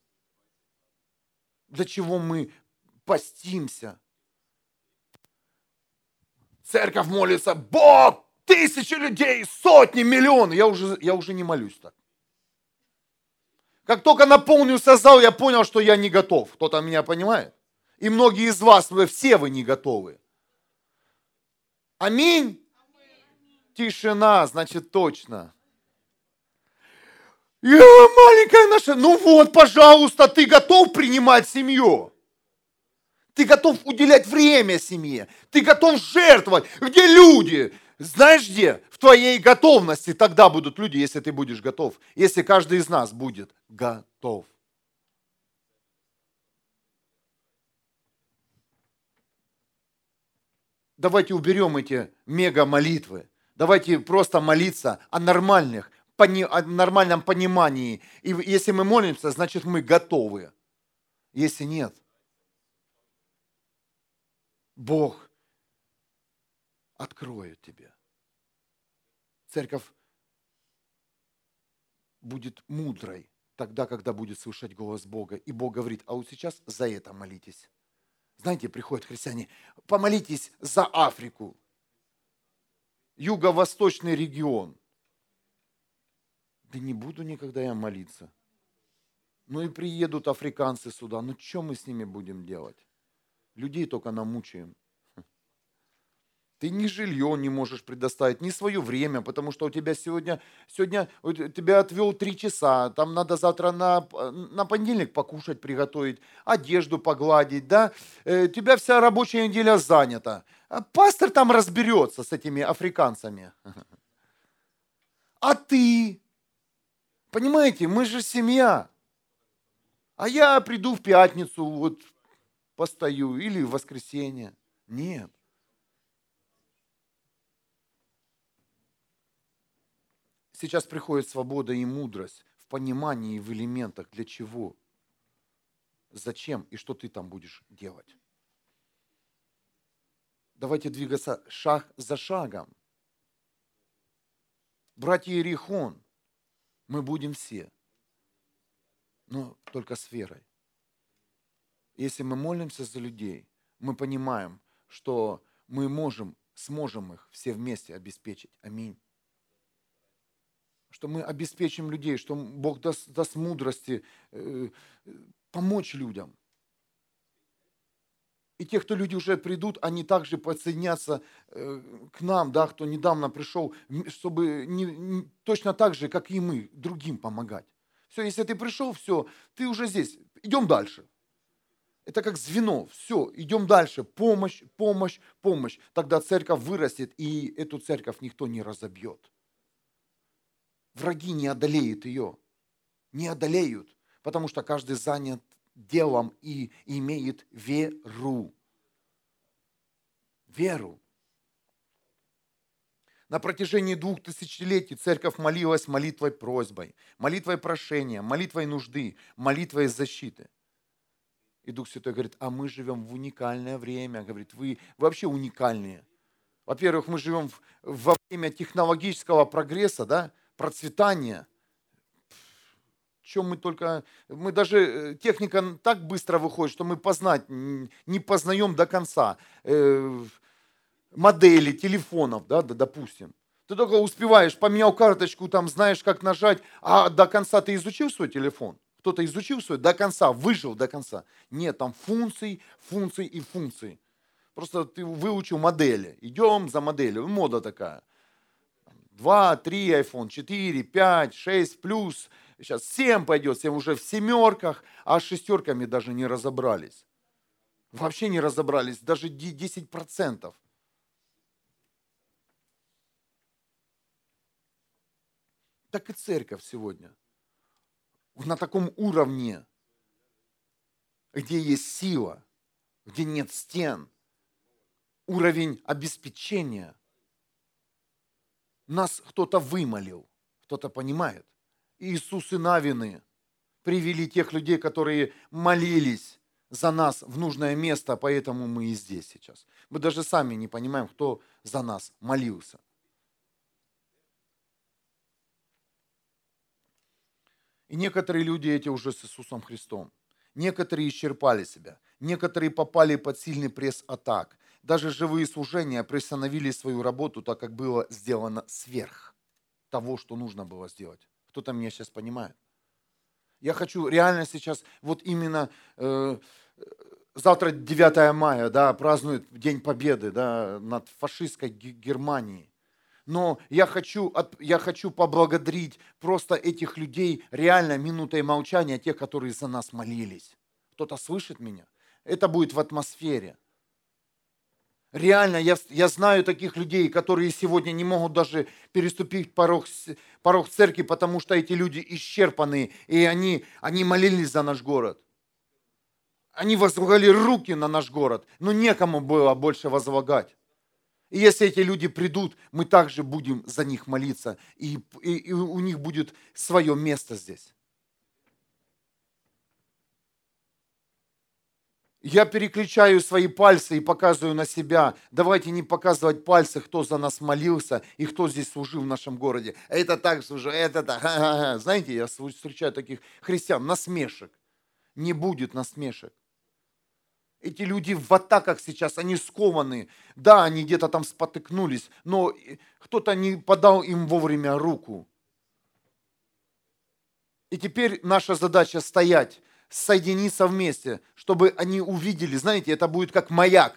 Для чего мы постимся. Церковь молится, Бог, тысячи людей, сотни, миллионы. Я уже, я уже не молюсь так. Как только наполнился зал, я понял, что я не готов. Кто-то меня понимает? И многие из вас, вы все вы не готовы. Аминь. Тишина, значит точно. Я маленькая наша, ну вот, пожалуйста, ты готов принимать семью? Ты готов уделять время семье? Ты готов жертвовать? Где люди? Знаешь где? В твоей готовности тогда будут люди, если ты будешь готов. Если каждый из нас будет готов. Давайте уберем эти мега-молитвы. Давайте просто молиться о нормальных, о нормальном понимании. И если мы молимся, значит мы готовы. Если нет, Бог откроет тебе. Церковь будет мудрой тогда, когда будет слышать голос Бога. И Бог говорит, а вот сейчас за это молитесь. Знаете, приходят христиане, помолитесь за Африку, юго-восточный регион. Да не буду никогда я молиться. Ну и приедут африканцы сюда, ну что мы с ними будем делать? Людей только намучаем. Ты ни жилье не можешь предоставить, ни свое время, потому что у тебя сегодня, сегодня тебя отвел три часа, там надо завтра на, на понедельник покушать, приготовить, одежду погладить, да? Э, тебя вся рабочая неделя занята. А пастор там разберется с этими африканцами. А ты? Понимаете, мы же семья. А я приду в пятницу, вот постою, или в воскресенье. Нет. Сейчас приходит свобода и мудрость в понимании и в элементах. Для чего? Зачем и что ты там будешь делать? Давайте двигаться шаг за шагом. Братья Иерихон, мы будем все, но только с верой. Если мы молимся за людей, мы понимаем, что мы можем, сможем их все вместе обеспечить. Аминь что мы обеспечим людей, что Бог даст, даст мудрости э, помочь людям. И те, кто люди уже придут, они также подсоединятся э, к нам, да, кто недавно пришел, чтобы не, не, точно так же, как и мы, другим помогать. Все, если ты пришел, все, ты уже здесь, идем дальше. Это как звено, все, идем дальше, помощь, помощь, помощь. Тогда церковь вырастет, и эту церковь никто не разобьет враги не одолеют ее. Не одолеют, потому что каждый занят делом и имеет веру. Веру. На протяжении двух тысячелетий церковь молилась молитвой просьбой, молитвой прошения, молитвой нужды, молитвой защиты. И Дух Святой говорит, а мы живем в уникальное время. Говорит, вы вообще уникальные. Во-первых, мы живем во время технологического прогресса, да, процветания. Чем мы только... Мы даже... Э, техника так быстро выходит, что мы познать не познаем до конца. Э, модели телефонов, да, допустим. Ты только успеваешь, поменял карточку, там знаешь, как нажать, а до конца ты изучил свой телефон? Кто-то изучил свое до конца, выжил до конца. Нет, там функции, функции и функции. Просто ты выучил модели. Идем за моделью. Мода такая. 2, 3 iPhone, 4, 5, 6 плюс. Сейчас 7 пойдет, 7 уже в семерках, а с шестерками даже не разобрались. Вообще не разобрались, даже 10%. Так и церковь сегодня. На таком уровне, где есть сила, где нет стен, уровень обеспечения. Нас кто-то вымолил, кто-то понимает. Иисус и Навины привели тех людей, которые молились за нас в нужное место, поэтому мы и здесь сейчас. Мы даже сами не понимаем, кто за нас молился. И некоторые люди эти уже с Иисусом Христом. Некоторые исчерпали себя. Некоторые попали под сильный пресс атак. Даже живые служения приостановили свою работу, так как было сделано сверх того, что нужно было сделать. Кто-то меня сейчас понимает? Я хочу реально сейчас, вот именно э, завтра 9 мая, да, празднуют День Победы да, над фашистской Германией. Но я хочу, я хочу поблагодарить просто этих людей, реально минутой молчания, тех, которые за нас молились. Кто-то слышит меня? Это будет в атмосфере. Реально, я, я знаю таких людей, которые сегодня не могут даже переступить порог, порог церкви, потому что эти люди исчерпаны, и они, они молились за наш город. Они возлагали руки на наш город, но некому было больше возлагать. И если эти люди придут, мы также будем за них молиться, и, и, и у них будет свое место здесь. Я переключаю свои пальцы и показываю на себя. Давайте не показывать пальцы, кто за нас молился и кто здесь служил в нашем городе. Это так служил, это так. Знаете, я встречаю таких христиан, насмешек. Не будет насмешек. Эти люди в атаках сейчас, они скованы. Да, они где-то там спотыкнулись, но кто-то не подал им вовремя руку. И теперь наша задача стоять соединиться вместе, чтобы они увидели, знаете, это будет как маяк.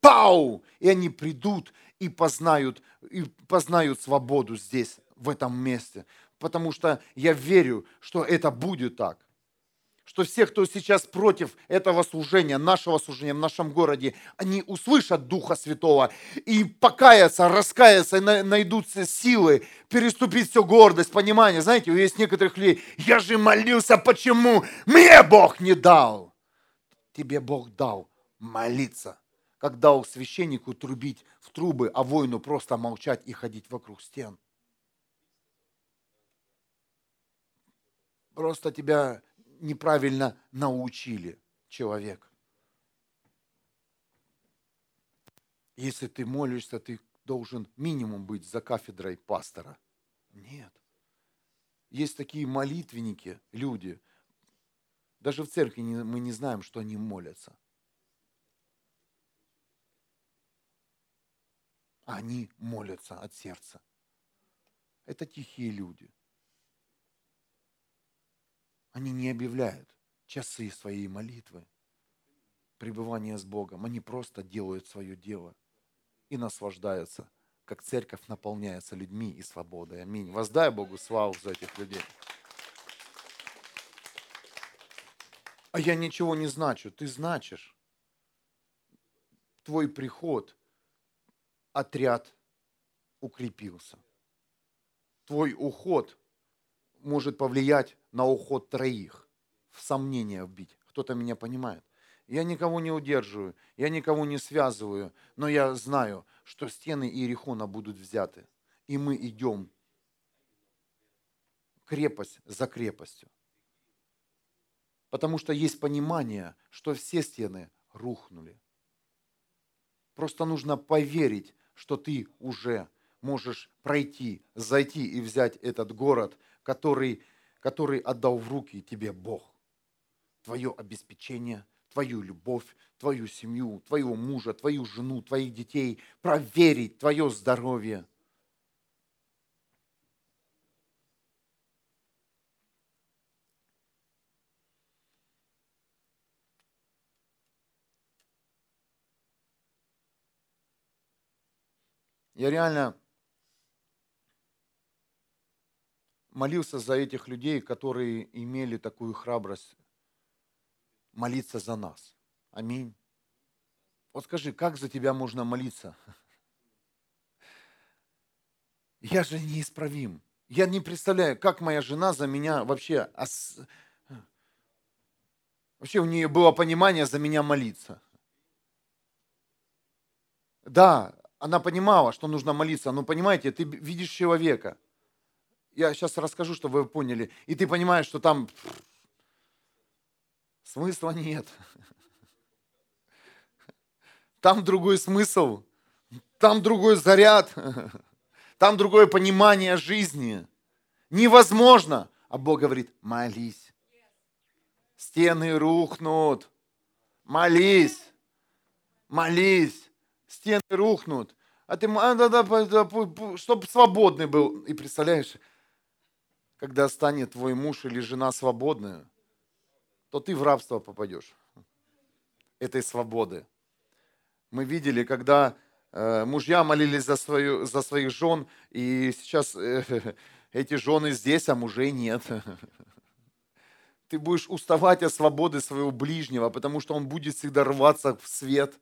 Пау! И они придут и познают, и познают свободу здесь, в этом месте. Потому что я верю, что это будет так что все, кто сейчас против этого служения, нашего служения в нашем городе, они услышат Духа Святого и покаятся, раскаятся, найдут силы переступить всю гордость, понимание. Знаете, есть некоторых людей, я же молился, почему мне Бог не дал? Тебе Бог дал молиться. Как дал священнику трубить в трубы, а воину просто молчать и ходить вокруг стен. Просто тебя неправильно научили человек. Если ты молишься, ты должен минимум быть за кафедрой пастора. Нет. Есть такие молитвенники, люди. Даже в церкви мы не знаем, что они молятся. Они молятся от сердца. Это тихие люди. Они не объявляют часы своей молитвы, пребывания с Богом. Они просто делают свое дело и наслаждаются, как церковь наполняется людьми и свободой. Аминь. Воздай Богу славу за этих людей. А я ничего не значу. Ты значишь. Твой приход, отряд укрепился. Твой уход может повлиять на уход троих, в сомнения вбить. Кто-то меня понимает. Я никого не удерживаю, я никого не связываю, но я знаю, что стены Иерихона будут взяты. И мы идем крепость за крепостью. Потому что есть понимание, что все стены рухнули. Просто нужно поверить, что ты уже можешь пройти, зайти и взять этот город, который, который отдал в руки тебе Бог. Твое обеспечение, твою любовь, твою семью, твоего мужа, твою жену, твоих детей, проверить твое здоровье. Я реально молился за этих людей, которые имели такую храбрость молиться за нас. Аминь. Вот скажи, как за тебя можно молиться? Я же неисправим. Я не представляю, как моя жена за меня вообще... Ос... Вообще у нее было понимание за меня молиться. Да, она понимала, что нужно молиться, но понимаете, ты видишь человека. Я сейчас расскажу, чтобы вы поняли. И ты понимаешь, что там смысла нет. Там другой смысл, там другой заряд, там другое понимание жизни. Невозможно. А Бог говорит, молись. Стены рухнут. Молись. Молись. Стены рухнут. А ты, а, чтобы свободный был. И представляешь, когда станет твой муж или жена свободная, то ты в рабство попадешь этой свободы. Мы видели, когда э, мужья молились за, свою, за своих жен, и сейчас э, эти жены здесь, а мужей нет. Ты будешь уставать от свободы своего ближнего, потому что он будет всегда рваться в свет.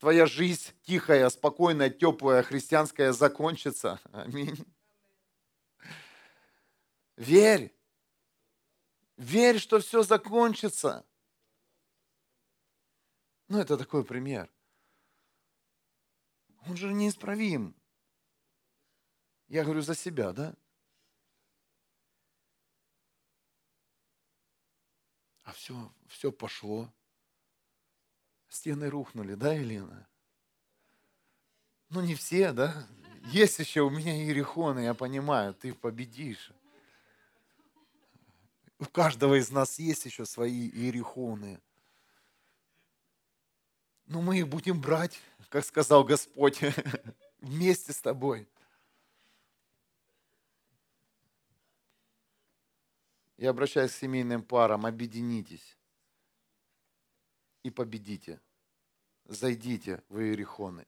Твоя жизнь тихая, спокойная, теплая, христианская закончится. Аминь. Верь. Верь, что все закончится. Ну, это такой пример. Он же неисправим. Я говорю за себя, да? А все, все пошло. Стены рухнули, да, Елена? Ну, не все, да? Есть еще у меня ерехоны, я понимаю, ты победишь. У каждого из нас есть еще свои ерехоны. Но мы их будем брать, как сказал Господь, вместе с тобой. Я обращаюсь к семейным парам, объединитесь и победите. Зайдите в Иерихоны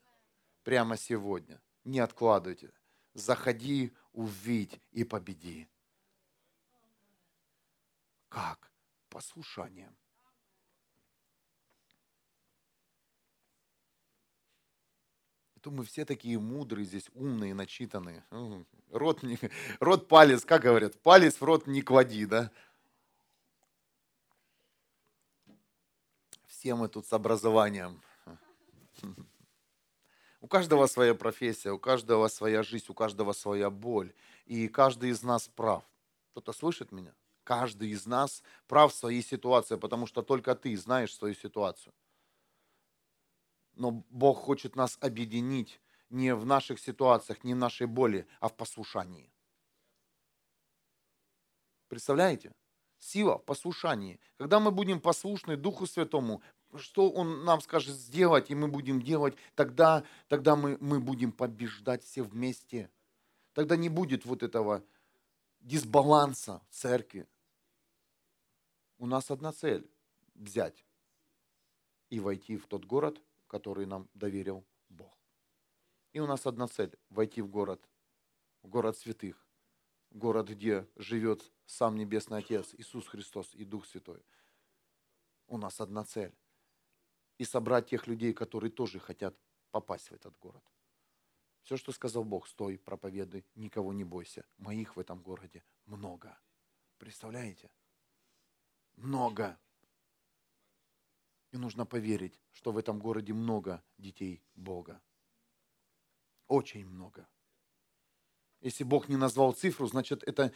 прямо сегодня. Не откладывайте. Заходи, увидь и победи. Как? Послушанием. то мы все такие мудрые здесь, умные, начитанные. Рот, не, рот палец, как говорят, палец в рот не клади, да? Все мы тут с образованием. У каждого своя профессия, у каждого своя жизнь, у каждого своя боль. И каждый из нас прав. Кто-то слышит меня? Каждый из нас прав в своей ситуации, потому что только ты знаешь свою ситуацию. Но Бог хочет нас объединить не в наших ситуациях, не в нашей боли, а в послушании. Представляете? Сила в послушании. Когда мы будем послушны Духу Святому, что Он нам скажет сделать, и мы будем делать, тогда, тогда мы, мы будем побеждать все вместе. Тогда не будет вот этого дисбаланса в церкви. У нас одна цель – взять и войти в тот город, который нам доверил Бог. И у нас одна цель – войти в город, в город святых, город, где живет сам Небесный Отец, Иисус Христос и Дух Святой. У нас одна цель – и собрать тех людей, которые тоже хотят попасть в этот город. Все, что сказал Бог, стой, проповедуй, никого не бойся. Моих в этом городе много. Представляете? Много. И нужно поверить, что в этом городе много детей Бога. Очень много. Если Бог не назвал цифру, значит это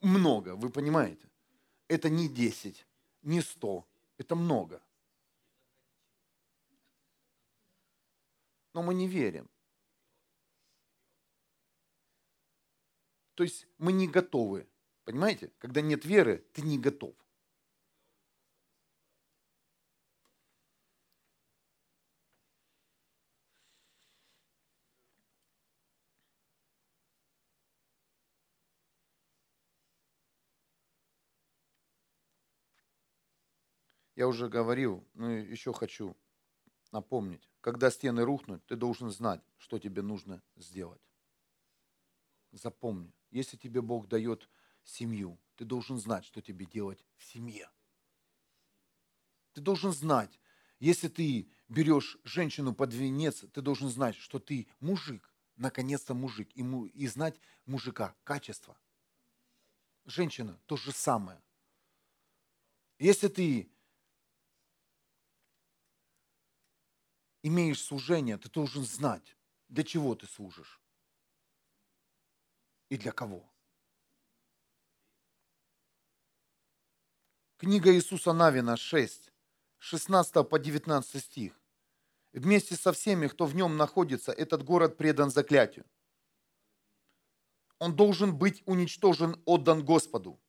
много, вы понимаете? Это не 10, не 100, это много. Но мы не верим. То есть мы не готовы. Понимаете? Когда нет веры, ты не готов. Я уже говорил, но еще хочу напомнить. Когда стены рухнут, ты должен знать, что тебе нужно сделать. Запомни, если тебе Бог дает семью, ты должен знать, что тебе делать в семье. Ты должен знать, если ты берешь женщину под венец, ты должен знать, что ты мужик, наконец-то мужик, и, му, и знать мужика, качество. Женщина то же самое. Если ты имеешь служение, ты должен знать, для чего ты служишь и для кого. Книга Иисуса Навина 6, 16 по 19 стих. Вместе со всеми, кто в нем находится, этот город предан заклятию. Он должен быть уничтожен, отдан Господу.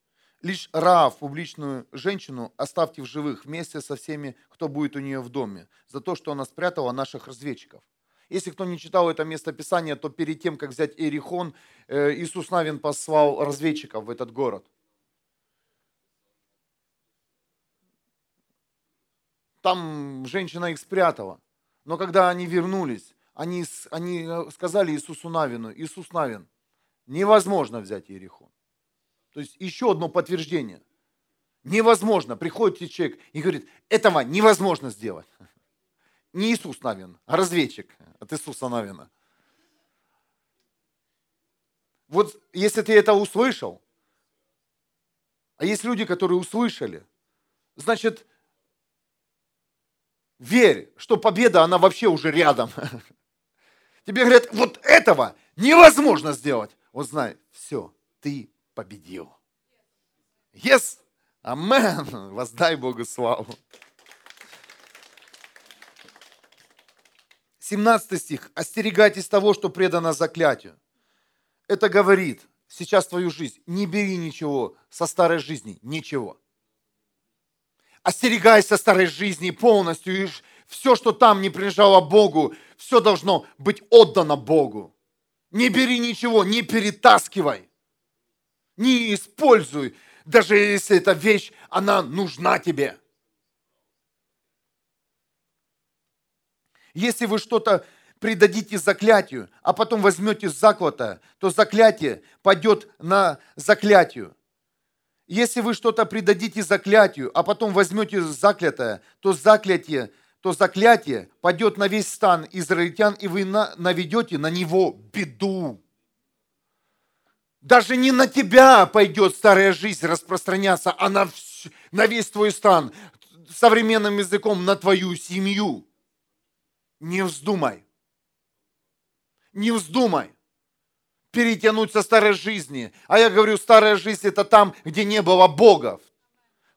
Лишь Раав, публичную женщину, оставьте в живых вместе со всеми, кто будет у нее в доме, за то, что она спрятала наших разведчиков. Если кто не читал это местописание, то перед тем, как взять Иерихон, э, Иисус Навин послал разведчиков в этот город. Там женщина их спрятала. Но когда они вернулись, они, они сказали Иисусу Навину, Иисус Навин, невозможно взять Иерихон. То есть еще одно подтверждение. Невозможно. Приходит человек и говорит, этого невозможно сделать. Не Иисус Навин, а разведчик от Иисуса Навина. Вот если ты это услышал, а есть люди, которые услышали, значит, верь, что победа, она вообще уже рядом. Тебе говорят, вот этого невозможно сделать. Вот знай, все, ты победил. Yes! Амен! Воздай Богу славу. 17 стих. Остерегайтесь того, что предано заклятию. Это говорит сейчас твою жизнь. Не бери ничего со старой жизни. Ничего. Остерегайся старой жизни полностью. И все, что там не принадлежало Богу, все должно быть отдано Богу. Не бери ничего, не перетаскивай. Не используй, даже если эта вещь, она нужна тебе. Если вы что-то придадите заклятию, а потом возьмете заклято, то заклятие пойдет на заклятию. Если вы что-то придадите заклятию, а потом возьмете заклятое, то заклятие, то заклятие пойдет на весь стан израильтян, и вы наведете на него беду. Даже не на тебя пойдет старая жизнь распространяться, а на, на весь твой стан, современным языком, на твою семью. Не вздумай. Не вздумай перетянуть со старой жизни. А я говорю, старая жизнь это там, где не было Богов,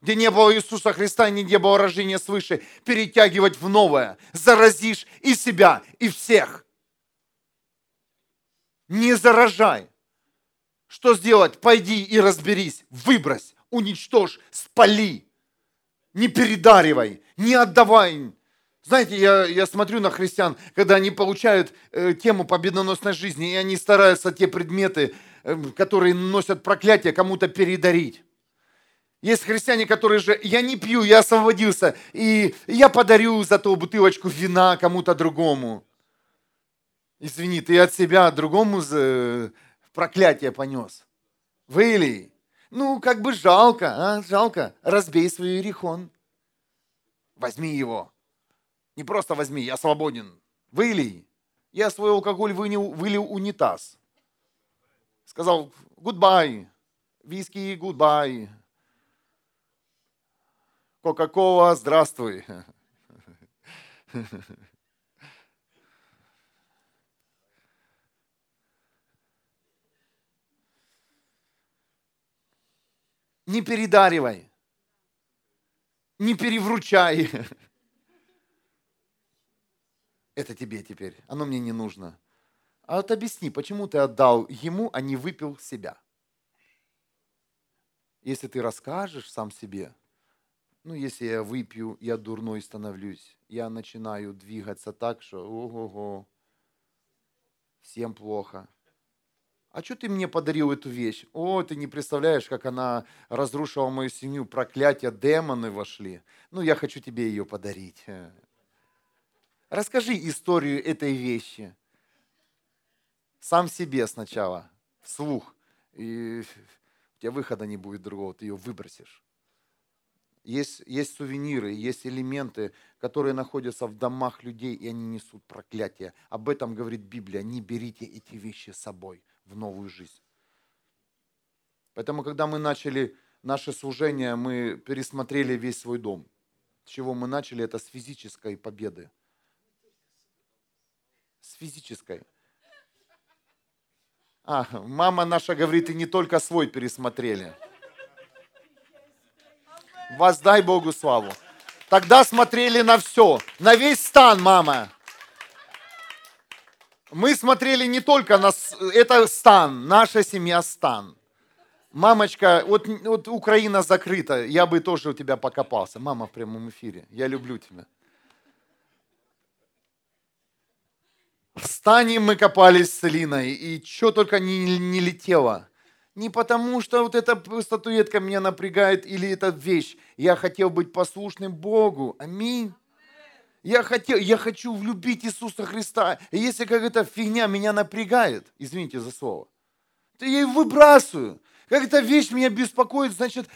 где не было Иисуса Христа, не было рождения свыше, перетягивать в новое. Заразишь и себя, и всех. Не заражай. Что сделать? Пойди и разберись, выбрось, уничтожь, спали. Не передаривай, не отдавай. Знаете, я, я смотрю на христиан, когда они получают э, тему победоносной жизни, и они стараются те предметы, э, которые носят проклятие, кому-то передарить. Есть христиане, которые же, я не пью, я освободился, и я подарю за то бутылочку вина кому-то другому. Извини, ты от себя другому проклятие понес. Вы Ну, как бы жалко, а? Жалко. Разбей свой иерихон. Возьми его. Не просто возьми, я свободен. Вылей. Я свой алкоголь вылил, вылил унитаз. Сказал, goodbye. Виски, goodbye. Кока-кола, здравствуй. не передаривай, не перевручай. Это тебе теперь, оно мне не нужно. А вот объясни, почему ты отдал ему, а не выпил себя? Если ты расскажешь сам себе, ну, если я выпью, я дурной становлюсь, я начинаю двигаться так, что ого-го, всем плохо – а что ты мне подарил эту вещь? О, ты не представляешь, как она разрушила мою семью, проклятия, демоны вошли. Ну, я хочу тебе ее подарить. Расскажи историю этой вещи. Сам себе сначала, вслух. И у тебя выхода не будет другого, ты ее выбросишь. Есть, есть сувениры, есть элементы, которые находятся в домах людей, и они несут проклятие. Об этом говорит Библия. Не берите эти вещи с собой в новую жизнь. Поэтому, когда мы начали наше служение, мы пересмотрели весь свой дом. С чего мы начали, это с физической победы. С физической. А, мама наша говорит, и не только свой пересмотрели. Воздай Богу славу. Тогда смотрели на все, на весь стан, мама. Мы смотрели не только на... Это стан, наша семья стан. Мамочка, вот, вот Украина закрыта, я бы тоже у тебя покопался. Мама в прямом эфире, я люблю тебя. В стане мы копались с Линой, и что только не, не летело. Не потому, что вот эта статуэтка меня напрягает или эта вещь. Я хотел быть послушным Богу. Аминь. Я, хотел, я хочу влюбить Иисуса Христа. И если какая-то фигня меня напрягает, извините за слово, то я ее выбрасываю. Как эта вещь меня беспокоит, значит,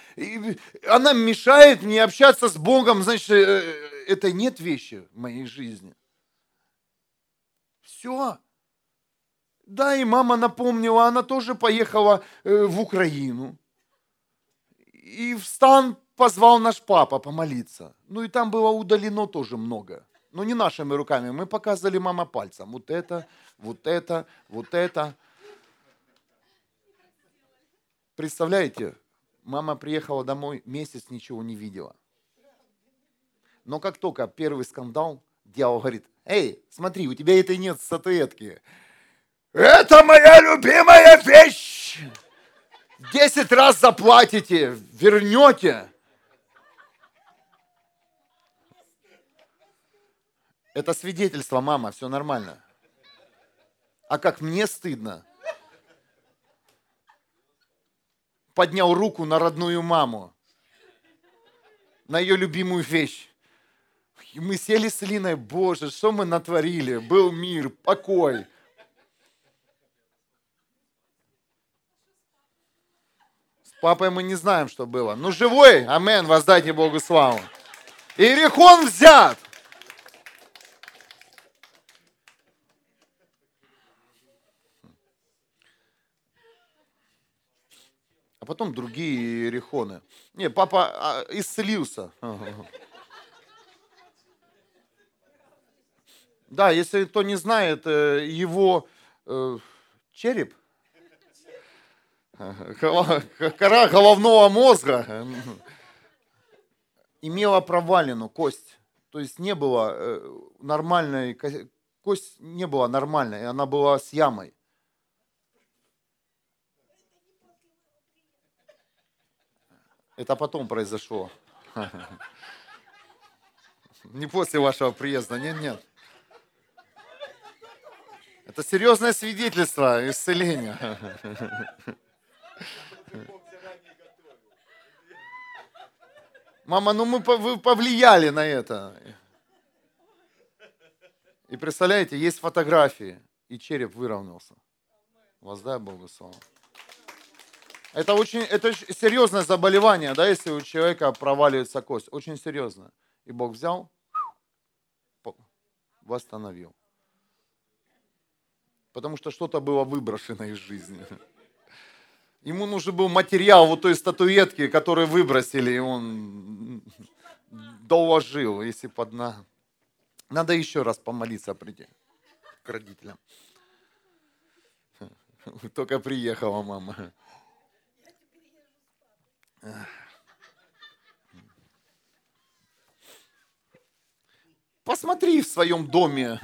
она мешает мне общаться с Богом, значит, э, это нет вещи в моей жизни. Все. Да, и мама напомнила, она тоже поехала э, в Украину. И в стан позвал наш папа помолиться. Ну и там было удалено тоже много. Но не нашими руками. Мы показывали мама пальцем. Вот это, вот это, вот это. Представляете, мама приехала домой, месяц ничего не видела. Но как только первый скандал, дьявол говорит, эй, смотри, у тебя этой нет статуэтки. Это моя любимая вещь. Десять раз заплатите, вернете. Это свидетельство, мама, все нормально. А как мне стыдно. Поднял руку на родную маму, на ее любимую вещь. И мы сели с Линой, боже, что мы натворили? Был мир, покой. папой мы не знаем, что было. Ну, живой, амен, воздайте Богу славу. Иерихон взят. А потом другие Иерихоны. Не, папа а, исцелился. Да, если кто не знает, э, его э, череп кора головного мозга имела провалину, кость. То есть не было э, нормальной, кость не была нормальной, она была с ямой. Это потом произошло. Не после вашего приезда, нет, нет. Это серьезное свидетельство исцеления. Мама, ну мы вы повлияли на это. И представляете, есть фотографии, и череп выровнялся. Воздай Богу славу. Это очень это серьезное заболевание, да, если у человека проваливается кость. Очень серьезно. И Бог взял, восстановил. Потому что что-то было выброшено из жизни. Ему нужен был материал вот той статуэтки, которую выбросили, и он доложил, если под на... Надо еще раз помолиться прийти к родителям. Только приехала мама. Посмотри в своем доме,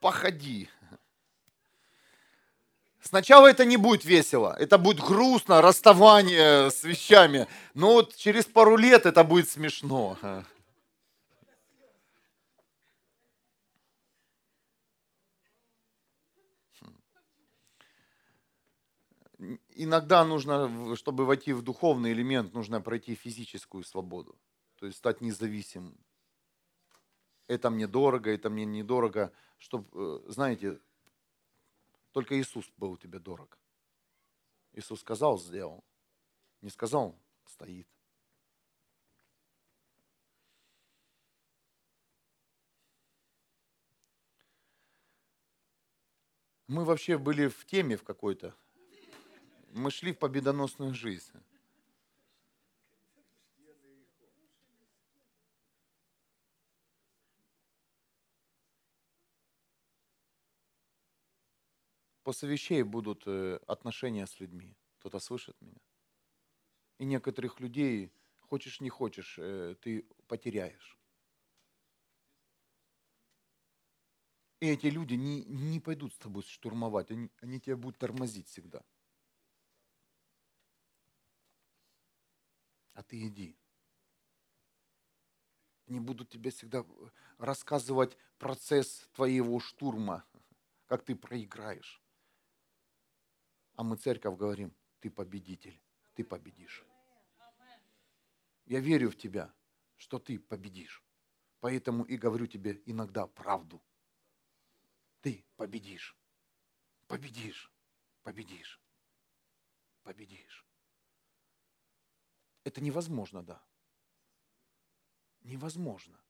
походи. Сначала это не будет весело, это будет грустно, расставание с вещами, но вот через пару лет это будет смешно. Иногда нужно, чтобы войти в духовный элемент, нужно пройти физическую свободу, то есть стать независимым. это мне дорого, это мне недорого, чтобы, знаете, только Иисус был тебе дорог. Иисус сказал, сделал. Не сказал, стоит. Мы вообще были в теме в какой-то. Мы шли в победоносную жизнь. После вещей будут э, отношения с людьми. Кто-то слышит меня? И некоторых людей, хочешь не хочешь, э, ты потеряешь. И эти люди не, не пойдут с тобой штурмовать, они, они тебя будут тормозить всегда. А ты иди. Они будут тебе всегда рассказывать процесс твоего штурма, как ты проиграешь. А мы, церковь, говорим, ты победитель, ты победишь. Я верю в тебя, что ты победишь. Поэтому и говорю тебе иногда правду. Ты победишь. Победишь. Победишь. Победишь. Это невозможно, да. Невозможно.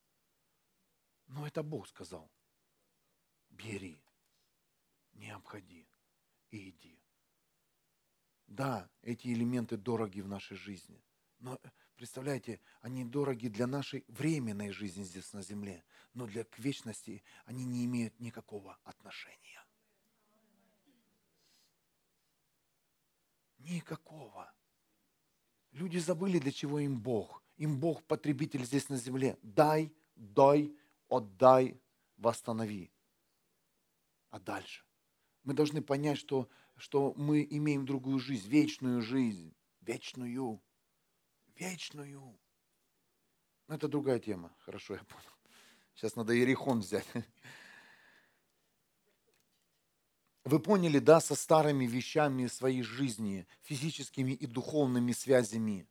Но это Бог сказал. Бери, не обходи и иди. Да, эти элементы дороги в нашей жизни. Но, представляете, они дороги для нашей временной жизни здесь на земле. Но для к вечности они не имеют никакого отношения. Никакого. Люди забыли, для чего им Бог. Им Бог потребитель здесь на земле. Дай, дай, отдай, восстанови. А дальше? Мы должны понять, что что мы имеем другую жизнь, вечную жизнь, вечную, вечную. Но это другая тема, хорошо, я понял. Сейчас надо Ерихон взять. Вы поняли, да, со старыми вещами своей жизни, физическими и духовными связями.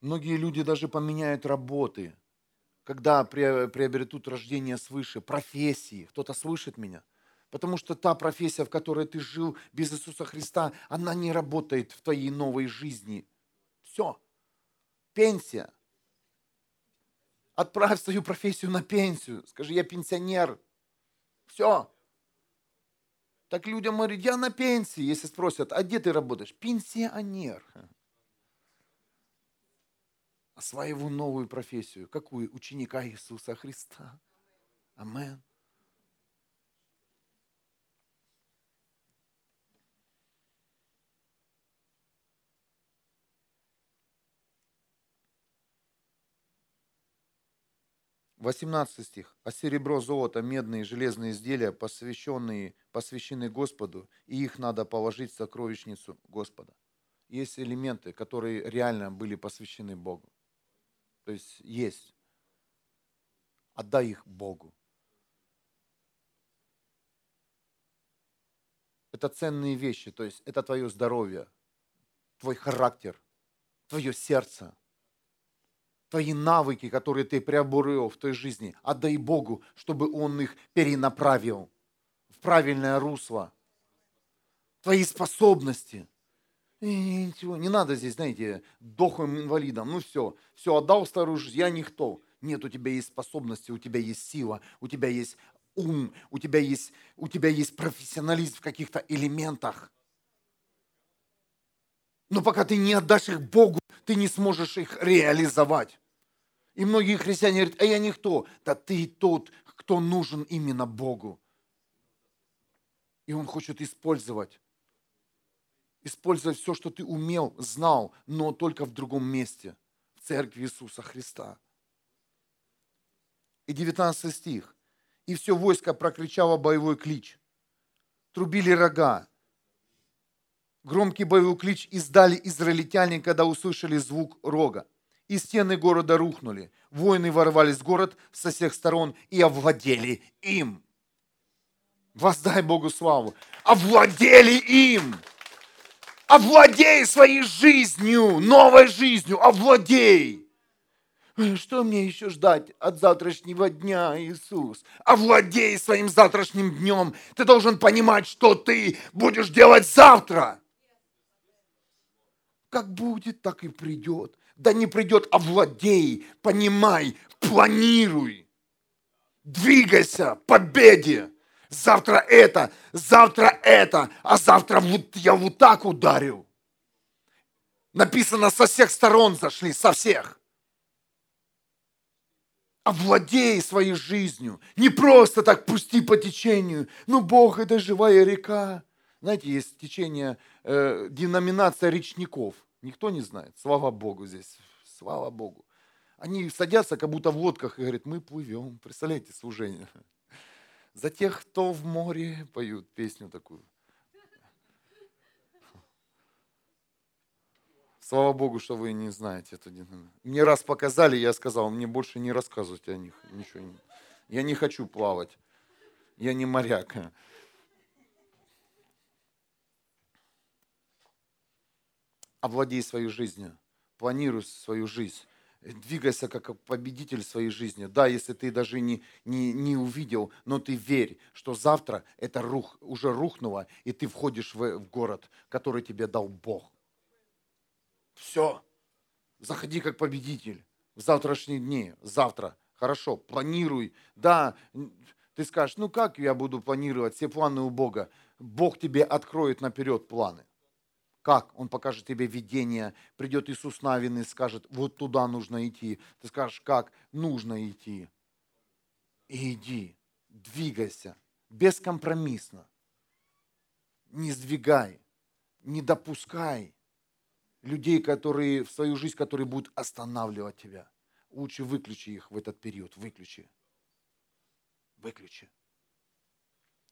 Многие люди даже поменяют работы – когда приобретут рождение свыше, профессии. Кто-то слышит меня? Потому что та профессия, в которой ты жил без Иисуса Христа, она не работает в твоей новой жизни. Все. Пенсия. Отправь свою профессию на пенсию. Скажи, я пенсионер. Все. Так людям говорят, я на пенсии. Если спросят, а где ты работаешь? Пенсионер осваиваю новую профессию. Какую? Ученика Иисуса Христа. Амен. Восемнадцатый стих. А серебро, золото, медные, железные изделия, посвященные, посвящены Господу, и их надо положить в сокровищницу Господа. Есть элементы, которые реально были посвящены Богу. То есть есть. Отдай их Богу. Это ценные вещи, то есть это твое здоровье, твой характер, твое сердце, твои навыки, которые ты приобрел в той жизни. Отдай Богу, чтобы Он их перенаправил в правильное русло. Твои способности – и ничего, не надо здесь, знаете, дохлым инвалидом. Ну все, все, отдал старую жизнь, я никто. Нет, у тебя есть способности, у тебя есть сила, у тебя есть ум, у тебя есть, у тебя есть профессионализм в каких-то элементах. Но пока ты не отдашь их Богу, ты не сможешь их реализовать. И многие христиане говорят, а я никто. Да ты тот, кто нужен именно Богу. И Он хочет использовать использовать все, что ты умел, знал, но только в другом месте, в церкви Иисуса Христа. И 19 стих. И все войско прокричало боевой клич. Трубили рога. Громкий боевой клич издали израильтяне, когда услышали звук рога. И стены города рухнули. Воины ворвались в город со всех сторон и овладели им. Воздай Богу славу. Овладели им. Овладей своей жизнью, новой жизнью, овладей. Что мне еще ждать от завтрашнего дня, Иисус? Овладей своим завтрашним днем. Ты должен понимать, что ты будешь делать завтра. Как будет, так и придет. Да не придет, овладей, понимай, планируй. Двигайся, победе. Завтра это, завтра это, а завтра вот я вот так ударю. Написано, со всех сторон зашли, со всех овладей своей жизнью. Не просто так пусти по течению. Ну, Бог – это живая река. Знаете, есть течение, э, деноминация речников. Никто не знает. Слава Богу здесь. Слава Богу. Они садятся, как будто в лодках, и говорят, мы плывем. Представляете, служение. За тех, кто в море, поют песню такую. Слава Богу, что вы не знаете динамику. Мне раз показали, я сказал, мне больше не рассказывайте о них. Ничего не... Я не хочу плавать. Я не моряк. Овладей свою жизнью. Планируй свою жизнь. Двигайся как победитель своей жизни. Да, если ты даже не, не, не увидел, но ты верь, что завтра это рух, уже рухнуло, и ты входишь в, в город, который тебе дал Бог. Все. Заходи как победитель в завтрашние дни, завтра. Хорошо, планируй. Да, ты скажешь, ну как я буду планировать все планы у Бога? Бог тебе откроет наперед планы. Как? Он покажет тебе видение. Придет Иисус Навин и скажет, вот туда нужно идти. Ты скажешь, как? Нужно идти. И иди, двигайся, бескомпромиссно. Не сдвигай, не допускай людей, которые в свою жизнь, которые будут останавливать тебя. Лучше выключи их в этот период, выключи. Выключи.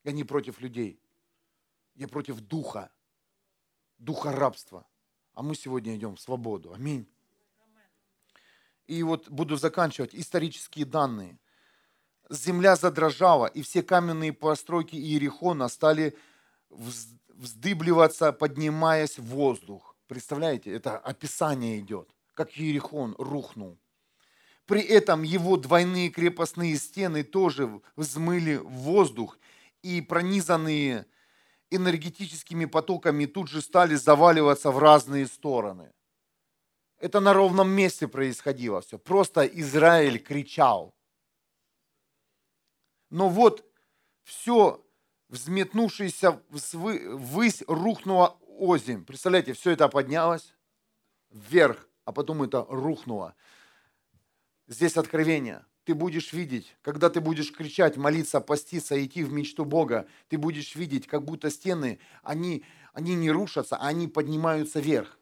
Я не против людей. Я против духа. Духа рабства. А мы сегодня идем в свободу. Аминь. И вот буду заканчивать. Исторические данные. Земля задрожала, и все каменные постройки Иерихона стали вздыбливаться, поднимаясь в воздух. Представляете, это описание идет, как Ерихон рухнул. При этом его двойные крепостные стены тоже взмыли в воздух и пронизанные энергетическими потоками тут же стали заваливаться в разные стороны. Это на ровном месте происходило все. Просто Израиль кричал. Но вот все взметнувшееся ввысь рухнуло озимь. Представляете, все это поднялось вверх, а потом это рухнуло. Здесь откровение. Ты будешь видеть, когда ты будешь кричать, молиться, поститься, идти в мечту Бога, ты будешь видеть, как будто стены, они, они не рушатся, а они поднимаются вверх.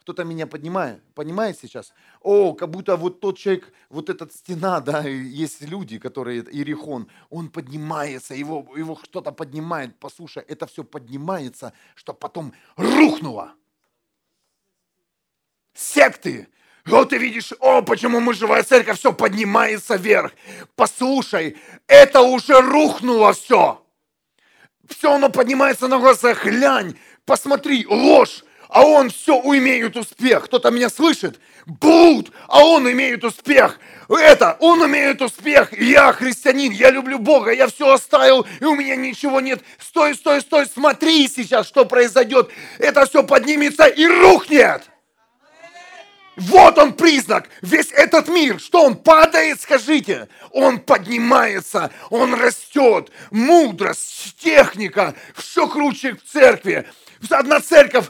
Кто-то меня поднимает, понимает сейчас? О, как будто вот тот человек, вот эта стена, да, есть люди, которые, Иерихон, он поднимается, его, его что-то поднимает, послушай, это все поднимается, что потом рухнуло. Секты, вот ты видишь, о, почему мы живая церковь, все поднимается вверх. Послушай, это уже рухнуло все. Все оно поднимается на глазах, глянь, посмотри, ложь, а он все умеет успех. Кто-то меня слышит? Блуд, а он имеет успех. Это, он умеет успех. Я христианин, я люблю Бога, я все оставил, и у меня ничего нет. Стой, стой, стой, смотри сейчас, что произойдет. Это все поднимется и рухнет. Вот он признак. Весь этот мир, что он падает, скажите. Он поднимается, он растет. Мудрость, техника, все круче в церкви. Одна церковь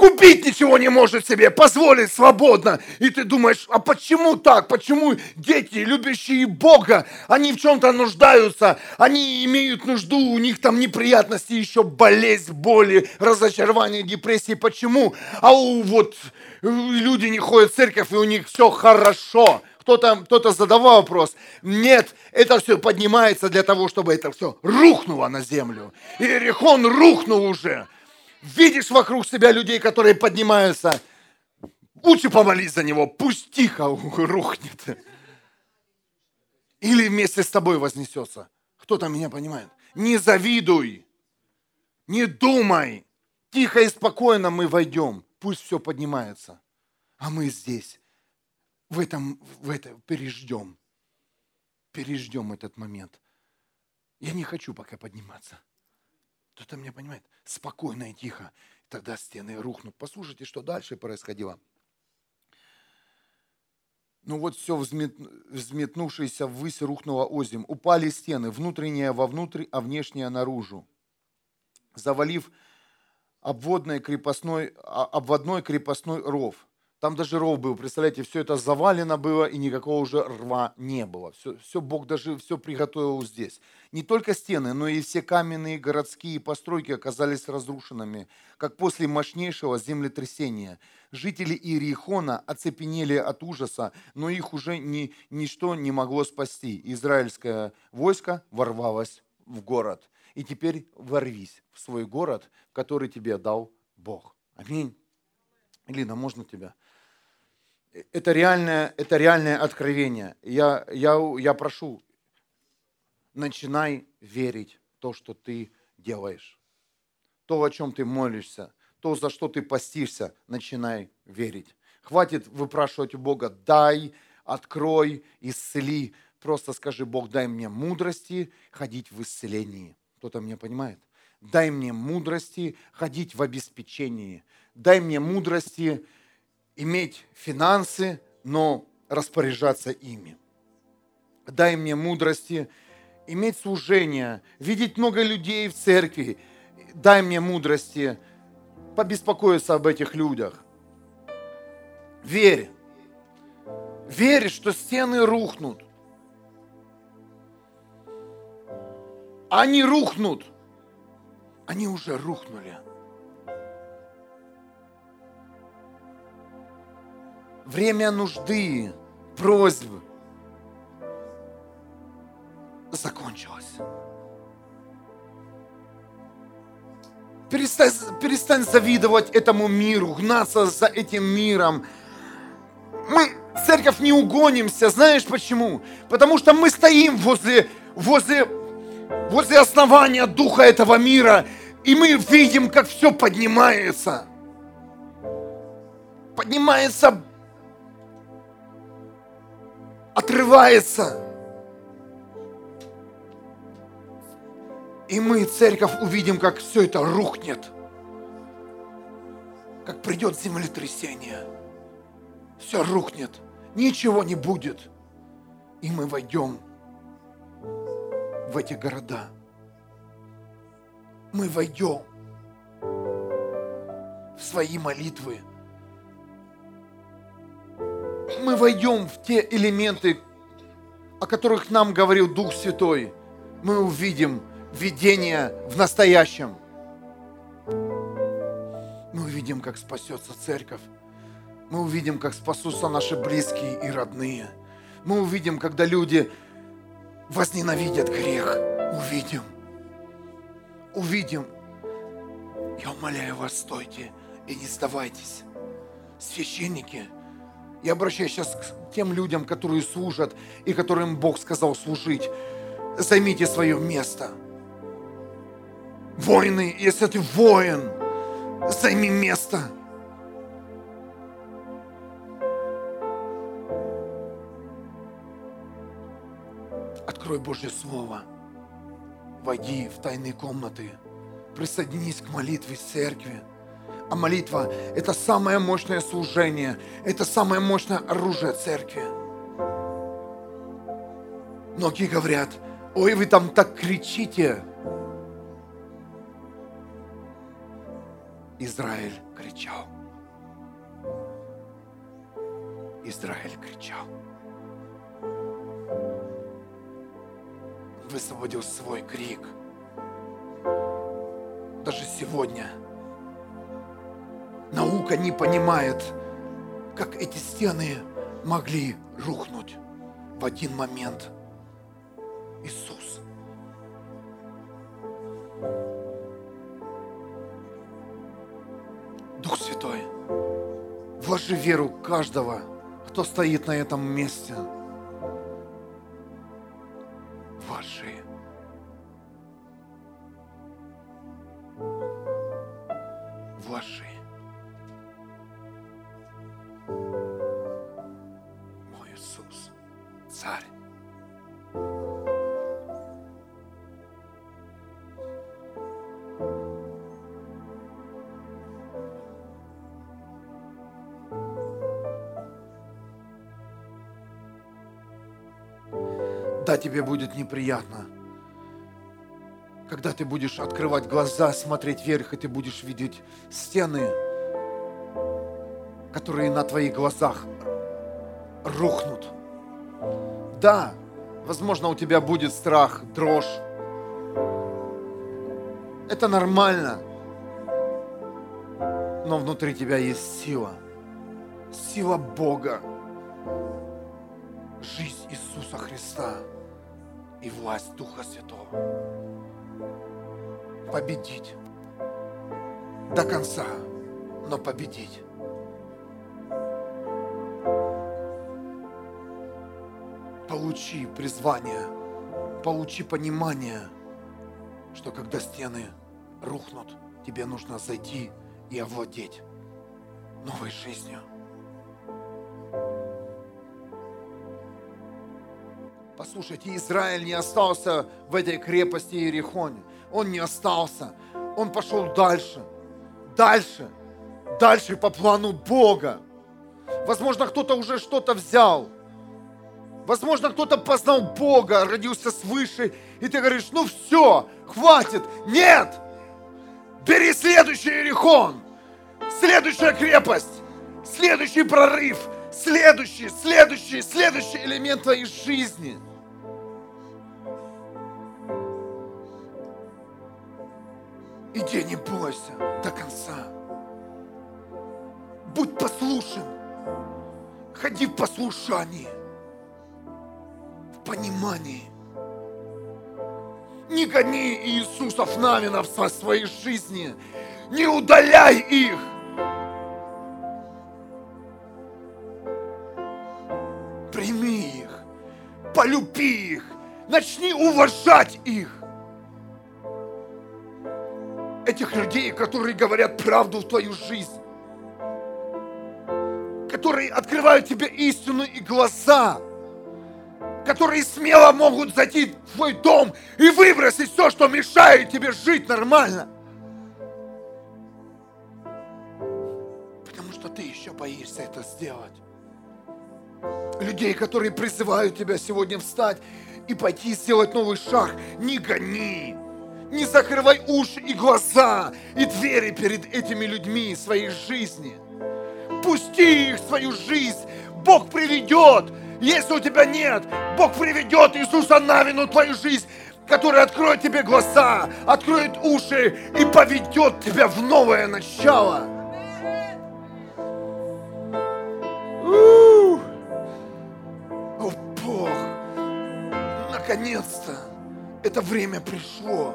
купить ничего не может себе, позволить свободно. И ты думаешь, а почему так? Почему дети, любящие Бога, они в чем-то нуждаются, они имеют нужду, у них там неприятности, еще болезнь, боли, разочарование, депрессии. Почему? А у вот люди не ходят в церковь, и у них все хорошо. Кто-то кто задавал вопрос. Нет, это все поднимается для того, чтобы это все рухнуло на землю. Иерихон рухнул уже видишь вокруг себя людей, которые поднимаются, лучше помолись за него, пусть тихо рухнет. Или вместе с тобой вознесется. Кто-то меня понимает? Не завидуй, не думай, тихо и спокойно мы войдем, пусть все поднимается. А мы здесь, в этом, в этом переждем. Переждем этот момент. Я не хочу пока подниматься. Кто-то меня понимает? Спокойно и тихо. Тогда стены рухнут. Послушайте, что дальше происходило. Ну вот все взмет, взметнувшееся ввысь рухнуло озим. Упали стены, внутренние вовнутрь, а внешние наружу. Завалив обводной крепостной, а, обводной крепостной ров. Там даже ров был, представляете, все это завалено было, и никакого уже рва не было. Все, все Бог даже все приготовил здесь. Не только стены, но и все каменные городские постройки оказались разрушенными, как после мощнейшего землетрясения. Жители Иерихона оцепенели от ужаса, но их уже ни, ничто не могло спасти. Израильское войско ворвалось в город. И теперь ворвись в свой город, который тебе дал Бог. Аминь. Лина, можно тебя? это реальное, это реальное откровение. Я, я, я прошу, начинай верить в то, что ты делаешь. То, о чем ты молишься, то, за что ты постишься, начинай верить. Хватит выпрашивать у Бога, дай, открой, исцели. Просто скажи, Бог, дай мне мудрости ходить в исцелении. Кто-то меня понимает? Дай мне мудрости ходить в обеспечении. Дай мне мудрости иметь финансы, но распоряжаться ими. Дай мне мудрости иметь служение, видеть много людей в церкви. Дай мне мудрости побеспокоиться об этих людях. Верь. Верь, что стены рухнут. Они рухнут. Они уже рухнули. время нужды, просьб закончилось. Перестань, перестань завидовать этому миру, гнаться за этим миром. Мы, церковь, не угонимся. Знаешь почему? Потому что мы стоим возле, возле, возле основания духа этого мира, и мы видим, как все поднимается. Поднимается отрывается. И мы, церковь, увидим, как все это рухнет. Как придет землетрясение. Все рухнет. Ничего не будет. И мы войдем в эти города. Мы войдем в свои молитвы мы войдем в те элементы, о которых нам говорил Дух Святой, мы увидим видение в настоящем. Мы увидим, как спасется церковь. Мы увидим, как спасутся наши близкие и родные. Мы увидим, когда люди возненавидят грех. Увидим. Увидим. Я умоляю вас, стойте и не сдавайтесь. Священники – я обращаюсь сейчас к тем людям, которые служат и которым Бог сказал служить. Займите свое место. Воины, если ты воин, займи место. Открой Божье Слово. Войди в тайные комнаты. Присоединись к молитве церкви. А молитва – это самое мощное служение, это самое мощное оружие церкви. Многие говорят, ой, вы там так кричите. Израиль кричал. Израиль кричал. Высвободил свой крик. Даже сегодня – Наука не понимает, как эти стены могли рухнуть в один момент. Иисус. Дух Святой, вложи веру каждого, кто стоит на этом месте. Тебе будет неприятно, когда ты будешь открывать глаза, смотреть вверх, и ты будешь видеть стены, которые на твоих глазах рухнут. Да, возможно, у тебя будет страх, дрожь. Это нормально. Но внутри тебя есть сила. Сила Бога. Жизнь Иисуса Христа и власть Духа Святого. Победить. До конца, но победить. Получи призвание, получи понимание, что когда стены рухнут, тебе нужно зайти и овладеть новой жизнью. Послушайте, Израиль не остался в этой крепости Иерихоне. Он не остался. Он пошел дальше, дальше, дальше по плану Бога. Возможно, кто-то уже что-то взял. Возможно, кто-то познал Бога, родился свыше, и ты говоришь, ну все, хватит. Нет! Бери следующий Иерихон, следующая крепость, следующий прорыв, следующий, следующий, следующий элемент твоей жизни. Иди, не бойся до конца. Будь послушен. Ходи в послушании, в понимании. Не гони Иисусов Навинов со своей жизни. Не удаляй их. Прими их. Полюби их. Начни уважать их. Этих людей, которые говорят правду в твою жизнь. Которые открывают тебе истину и глаза которые смело могут зайти в твой дом и выбросить все, что мешает тебе жить нормально. Потому что ты еще боишься это сделать. Людей, которые призывают тебя сегодня встать и пойти сделать новый шаг, не гони. Не закрывай уши и глаза и двери перед этими людьми своей жизни. Пусти их в свою жизнь. Бог приведет если у тебя нет, Бог приведет Иисуса Навину твою жизнь, который откроет тебе глаза, откроет уши и поведет тебя в новое начало. О, Бог, наконец-то это время пришло.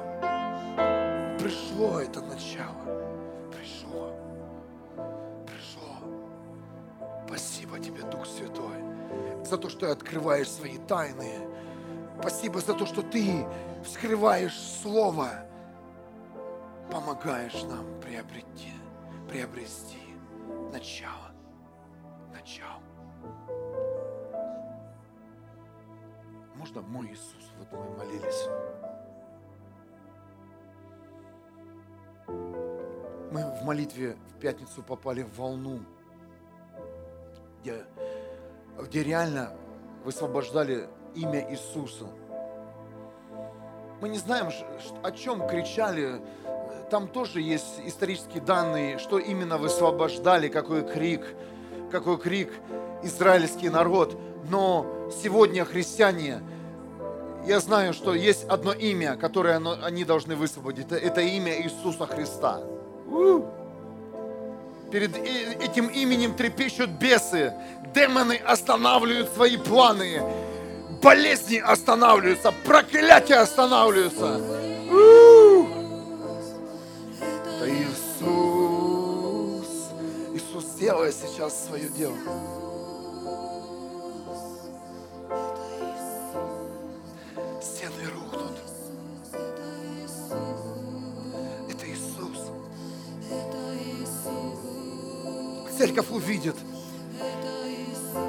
Пришло это начало. Пришло. Пришло. Спасибо тебе, Дух Святой за то, что открываешь свои тайны. Спасибо за то, что ты вскрываешь Слово, помогаешь нам приобрести, приобрести начало. Начало. Можно мой Иисус, вот мы молились. Мы в молитве в пятницу попали в волну, где где реально высвобождали имя Иисуса. Мы не знаем, о чем кричали. Там тоже есть исторические данные, что именно высвобождали, какой крик, какой крик израильский народ. Но сегодня христиане, я знаю, что есть одно имя, которое они должны высвободить. Это имя Иисуса Христа. Перед этим именем трепещут бесы. Демоны останавливают свои планы. Болезни останавливаются. Проклятия останавливаются. Это Иисус. Иисус делает сейчас свое дело. Церковь увидит,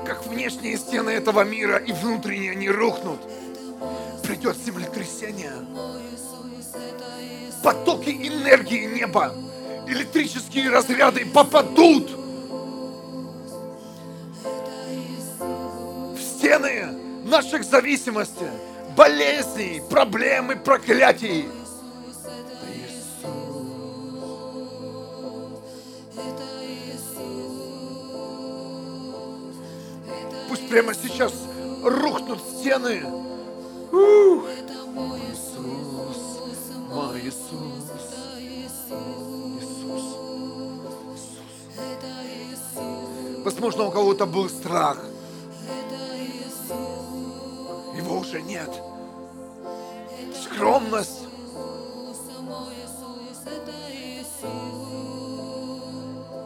как внешние стены этого мира и внутренние не рухнут. Придет землетрясение. Потоки энергии неба, электрические разряды попадут в стены наших зависимостей, болезней, проблем и проклятий. Прямо сейчас рухнут стены. Ух. Иисус, мой Иисус, Иисус. Возможно, у кого-то был страх. Его уже нет. Скромность.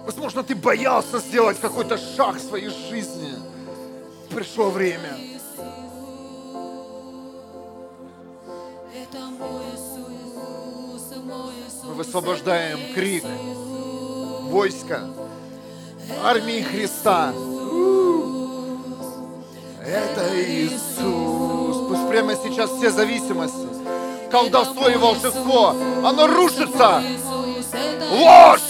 Возможно, ты боялся сделать какой-то шаг в своей жизни. Пришло время. Мы высвобождаем крик войска армии Христа. Это Иисус. Пусть прямо сейчас все зависимости, колдовство и волшебство, оно рушится. Ложь!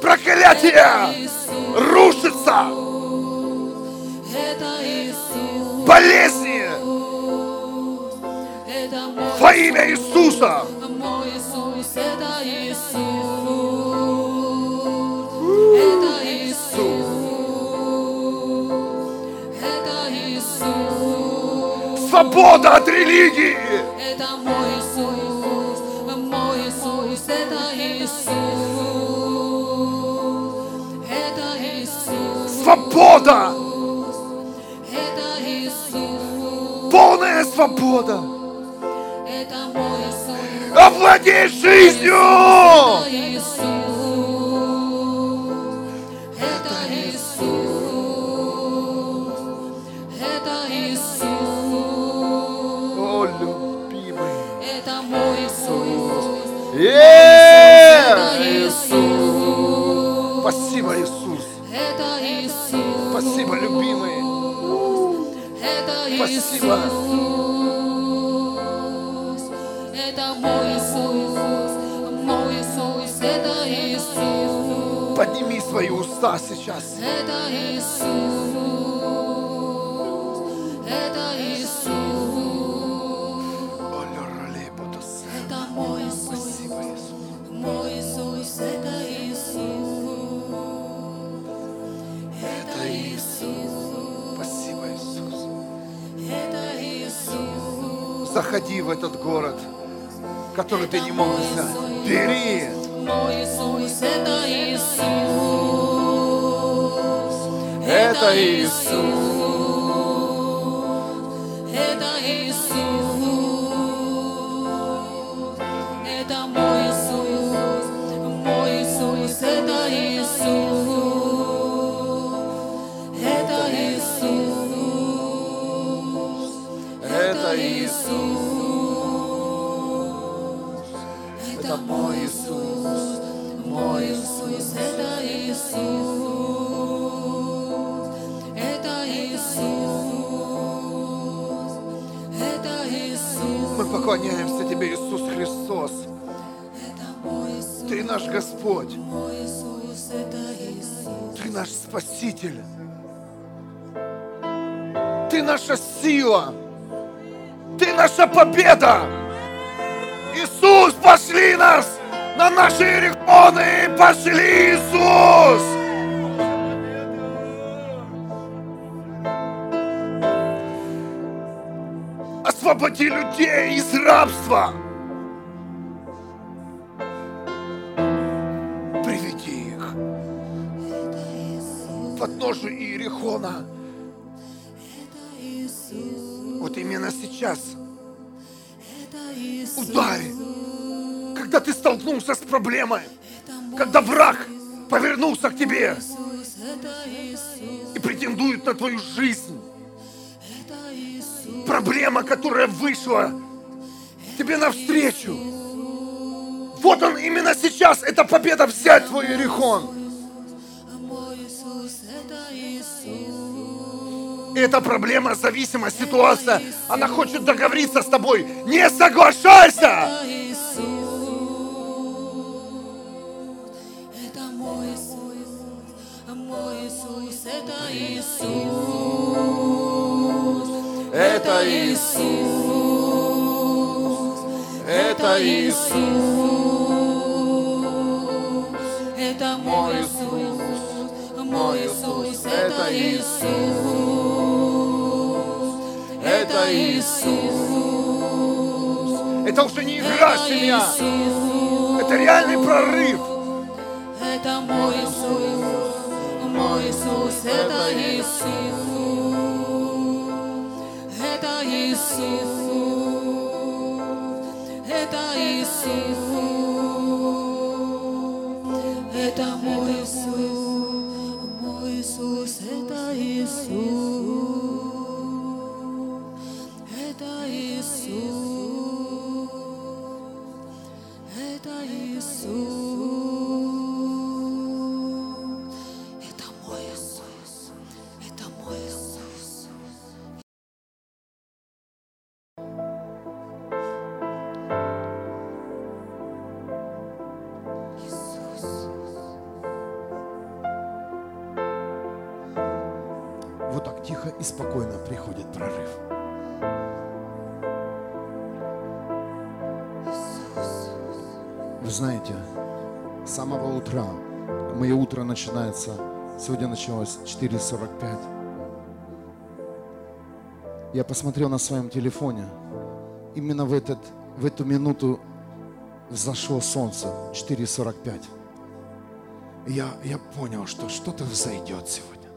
Проклятие! Рушится! Болезни! Во имя Иисуса! Мой Иисус, это Иисус. свобода от религии. Это мой Иисус, мой Иисус, это Иисус. Это Иисус. Свобода. Полная свобода. Это мой Иисус. Овладей жизнью. Это Иисус. Это Иисус. Это Иисус. О, любимый. Это мой Иисус. Е! Это Иисус. Спасибо, Иисус. Это Иисус. Спасибо, любимый. Это Спасибо. Иисус. Это мой Иисус. Мой Иисус. Это Иисус. Подними свои уста сейчас. Это Иисус. Заходи в этот город, который ты не мог взять. Бери. Мой Иисус. Это Иисус. Это Иисус. Поклоняемся Тебе, Иисус Христос. Ты наш Господь. Ты наш Спаситель. Ты наша сила. Ты наша победа. Иисус, пошли нас на наши регионы. Пошли, Иисус. Освободи людей из рабства. Приведи их под ножу Иерихона. Вот именно сейчас ударь, когда ты столкнулся с проблемой, когда враг повернулся к тебе и претендует на твою жизнь. Проблема, которая вышла тебе навстречу. Вот он именно сейчас, это победа взять твой Иерихон. И эта проблема, зависимость, ситуация, она хочет договориться с тобой. Не соглашайся! Это Иисус. Это Иисус. Это Иисус. Это Иисус. Это мой Иисус, мой Иисус, это Иисус, это Иисус, Это уже не игра, семья. Это реальный прорыв. это мой Иисус, мой Иисус, это Иисус, Иисус, это Иисус, это мой 4.45. Я посмотрел на своем телефоне, именно в, этот, в эту минуту взошло солнце, 4.45. И Я, я понял, что что-то взойдет сегодня.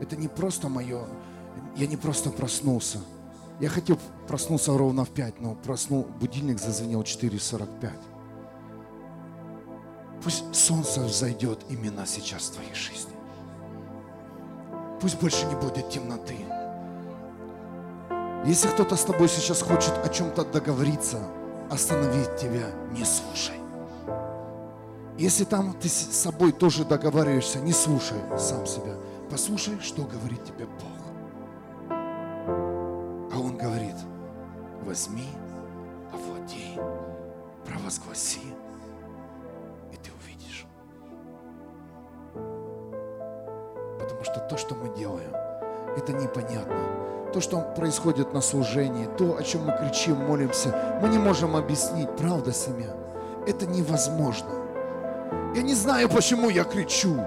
Это не просто мое, я не просто проснулся. Я хотел проснуться ровно в 5, но проснул, будильник зазвенел 4.45. Пусть солнце взойдет именно сейчас в твоей жизни. Пусть больше не будет темноты. Если кто-то с тобой сейчас хочет о чем-то договориться, остановить тебя, не слушай. Если там ты с собой тоже договариваешься, не слушай сам себя. Послушай, что говорит тебе Бог. А Он говорит, возьми, овладей, провозгласи, то, что мы делаем, это непонятно. То, что происходит на служении, то, о чем мы кричим, молимся, мы не можем объяснить, правда, семья? Это невозможно. Я не знаю, почему я кричу.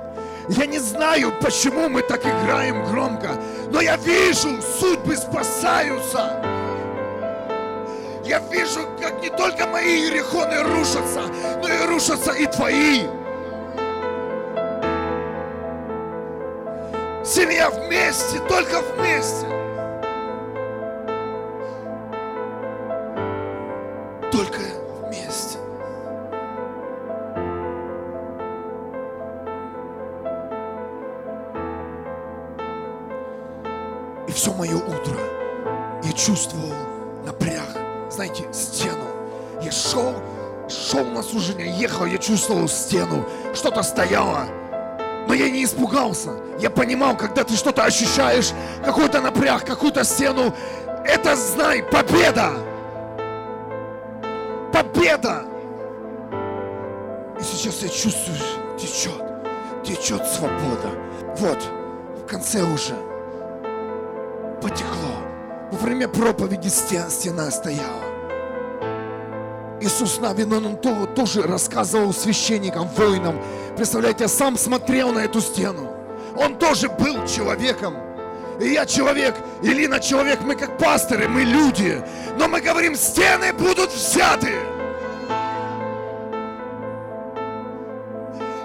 Я не знаю, почему мы так играем громко. Но я вижу, судьбы спасаются. Я вижу, как не только мои грехоны рушатся, но и рушатся и твои. Семья вместе, только вместе. Только вместе. И все мое утро я чувствовал напряг, знаете, стену. Я шел, шел на служение, ехал, я чувствовал стену, что-то стояло. Но я не испугался. Я понимал, когда ты что-то ощущаешь, какой-то напряг, какую-то стену, это, знай, победа. Победа. И сейчас я чувствую, течет, течет свобода. Вот, в конце уже потекло. Во время проповеди стена, стена стояла. Иисус Навин, он, то- тоже рассказывал священникам, воинам. Представляете, я сам смотрел на эту стену. Он тоже был человеком. И я человек, и человек, мы как пасторы, мы люди. Но мы говорим, стены будут взяты.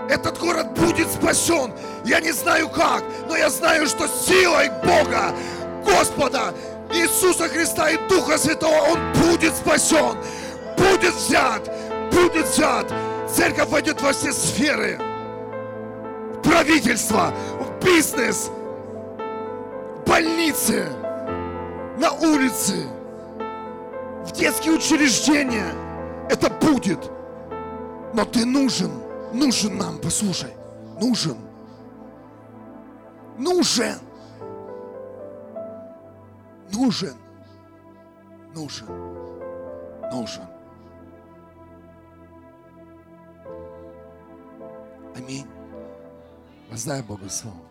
Этот город будет спасен. Я не знаю как, но я знаю, что силой Бога, Господа, Иисуса Христа и Духа Святого Он будет спасен, будет взят, будет взят. Церковь войдет во все сферы. В правительство, в бизнес, в больницы, на улице, в детские учреждения. Это будет. Но ты нужен, нужен нам, послушай, нужен. Нужен. Нужен. Нужен. Нужен. Аминь. Воздай Богу слово.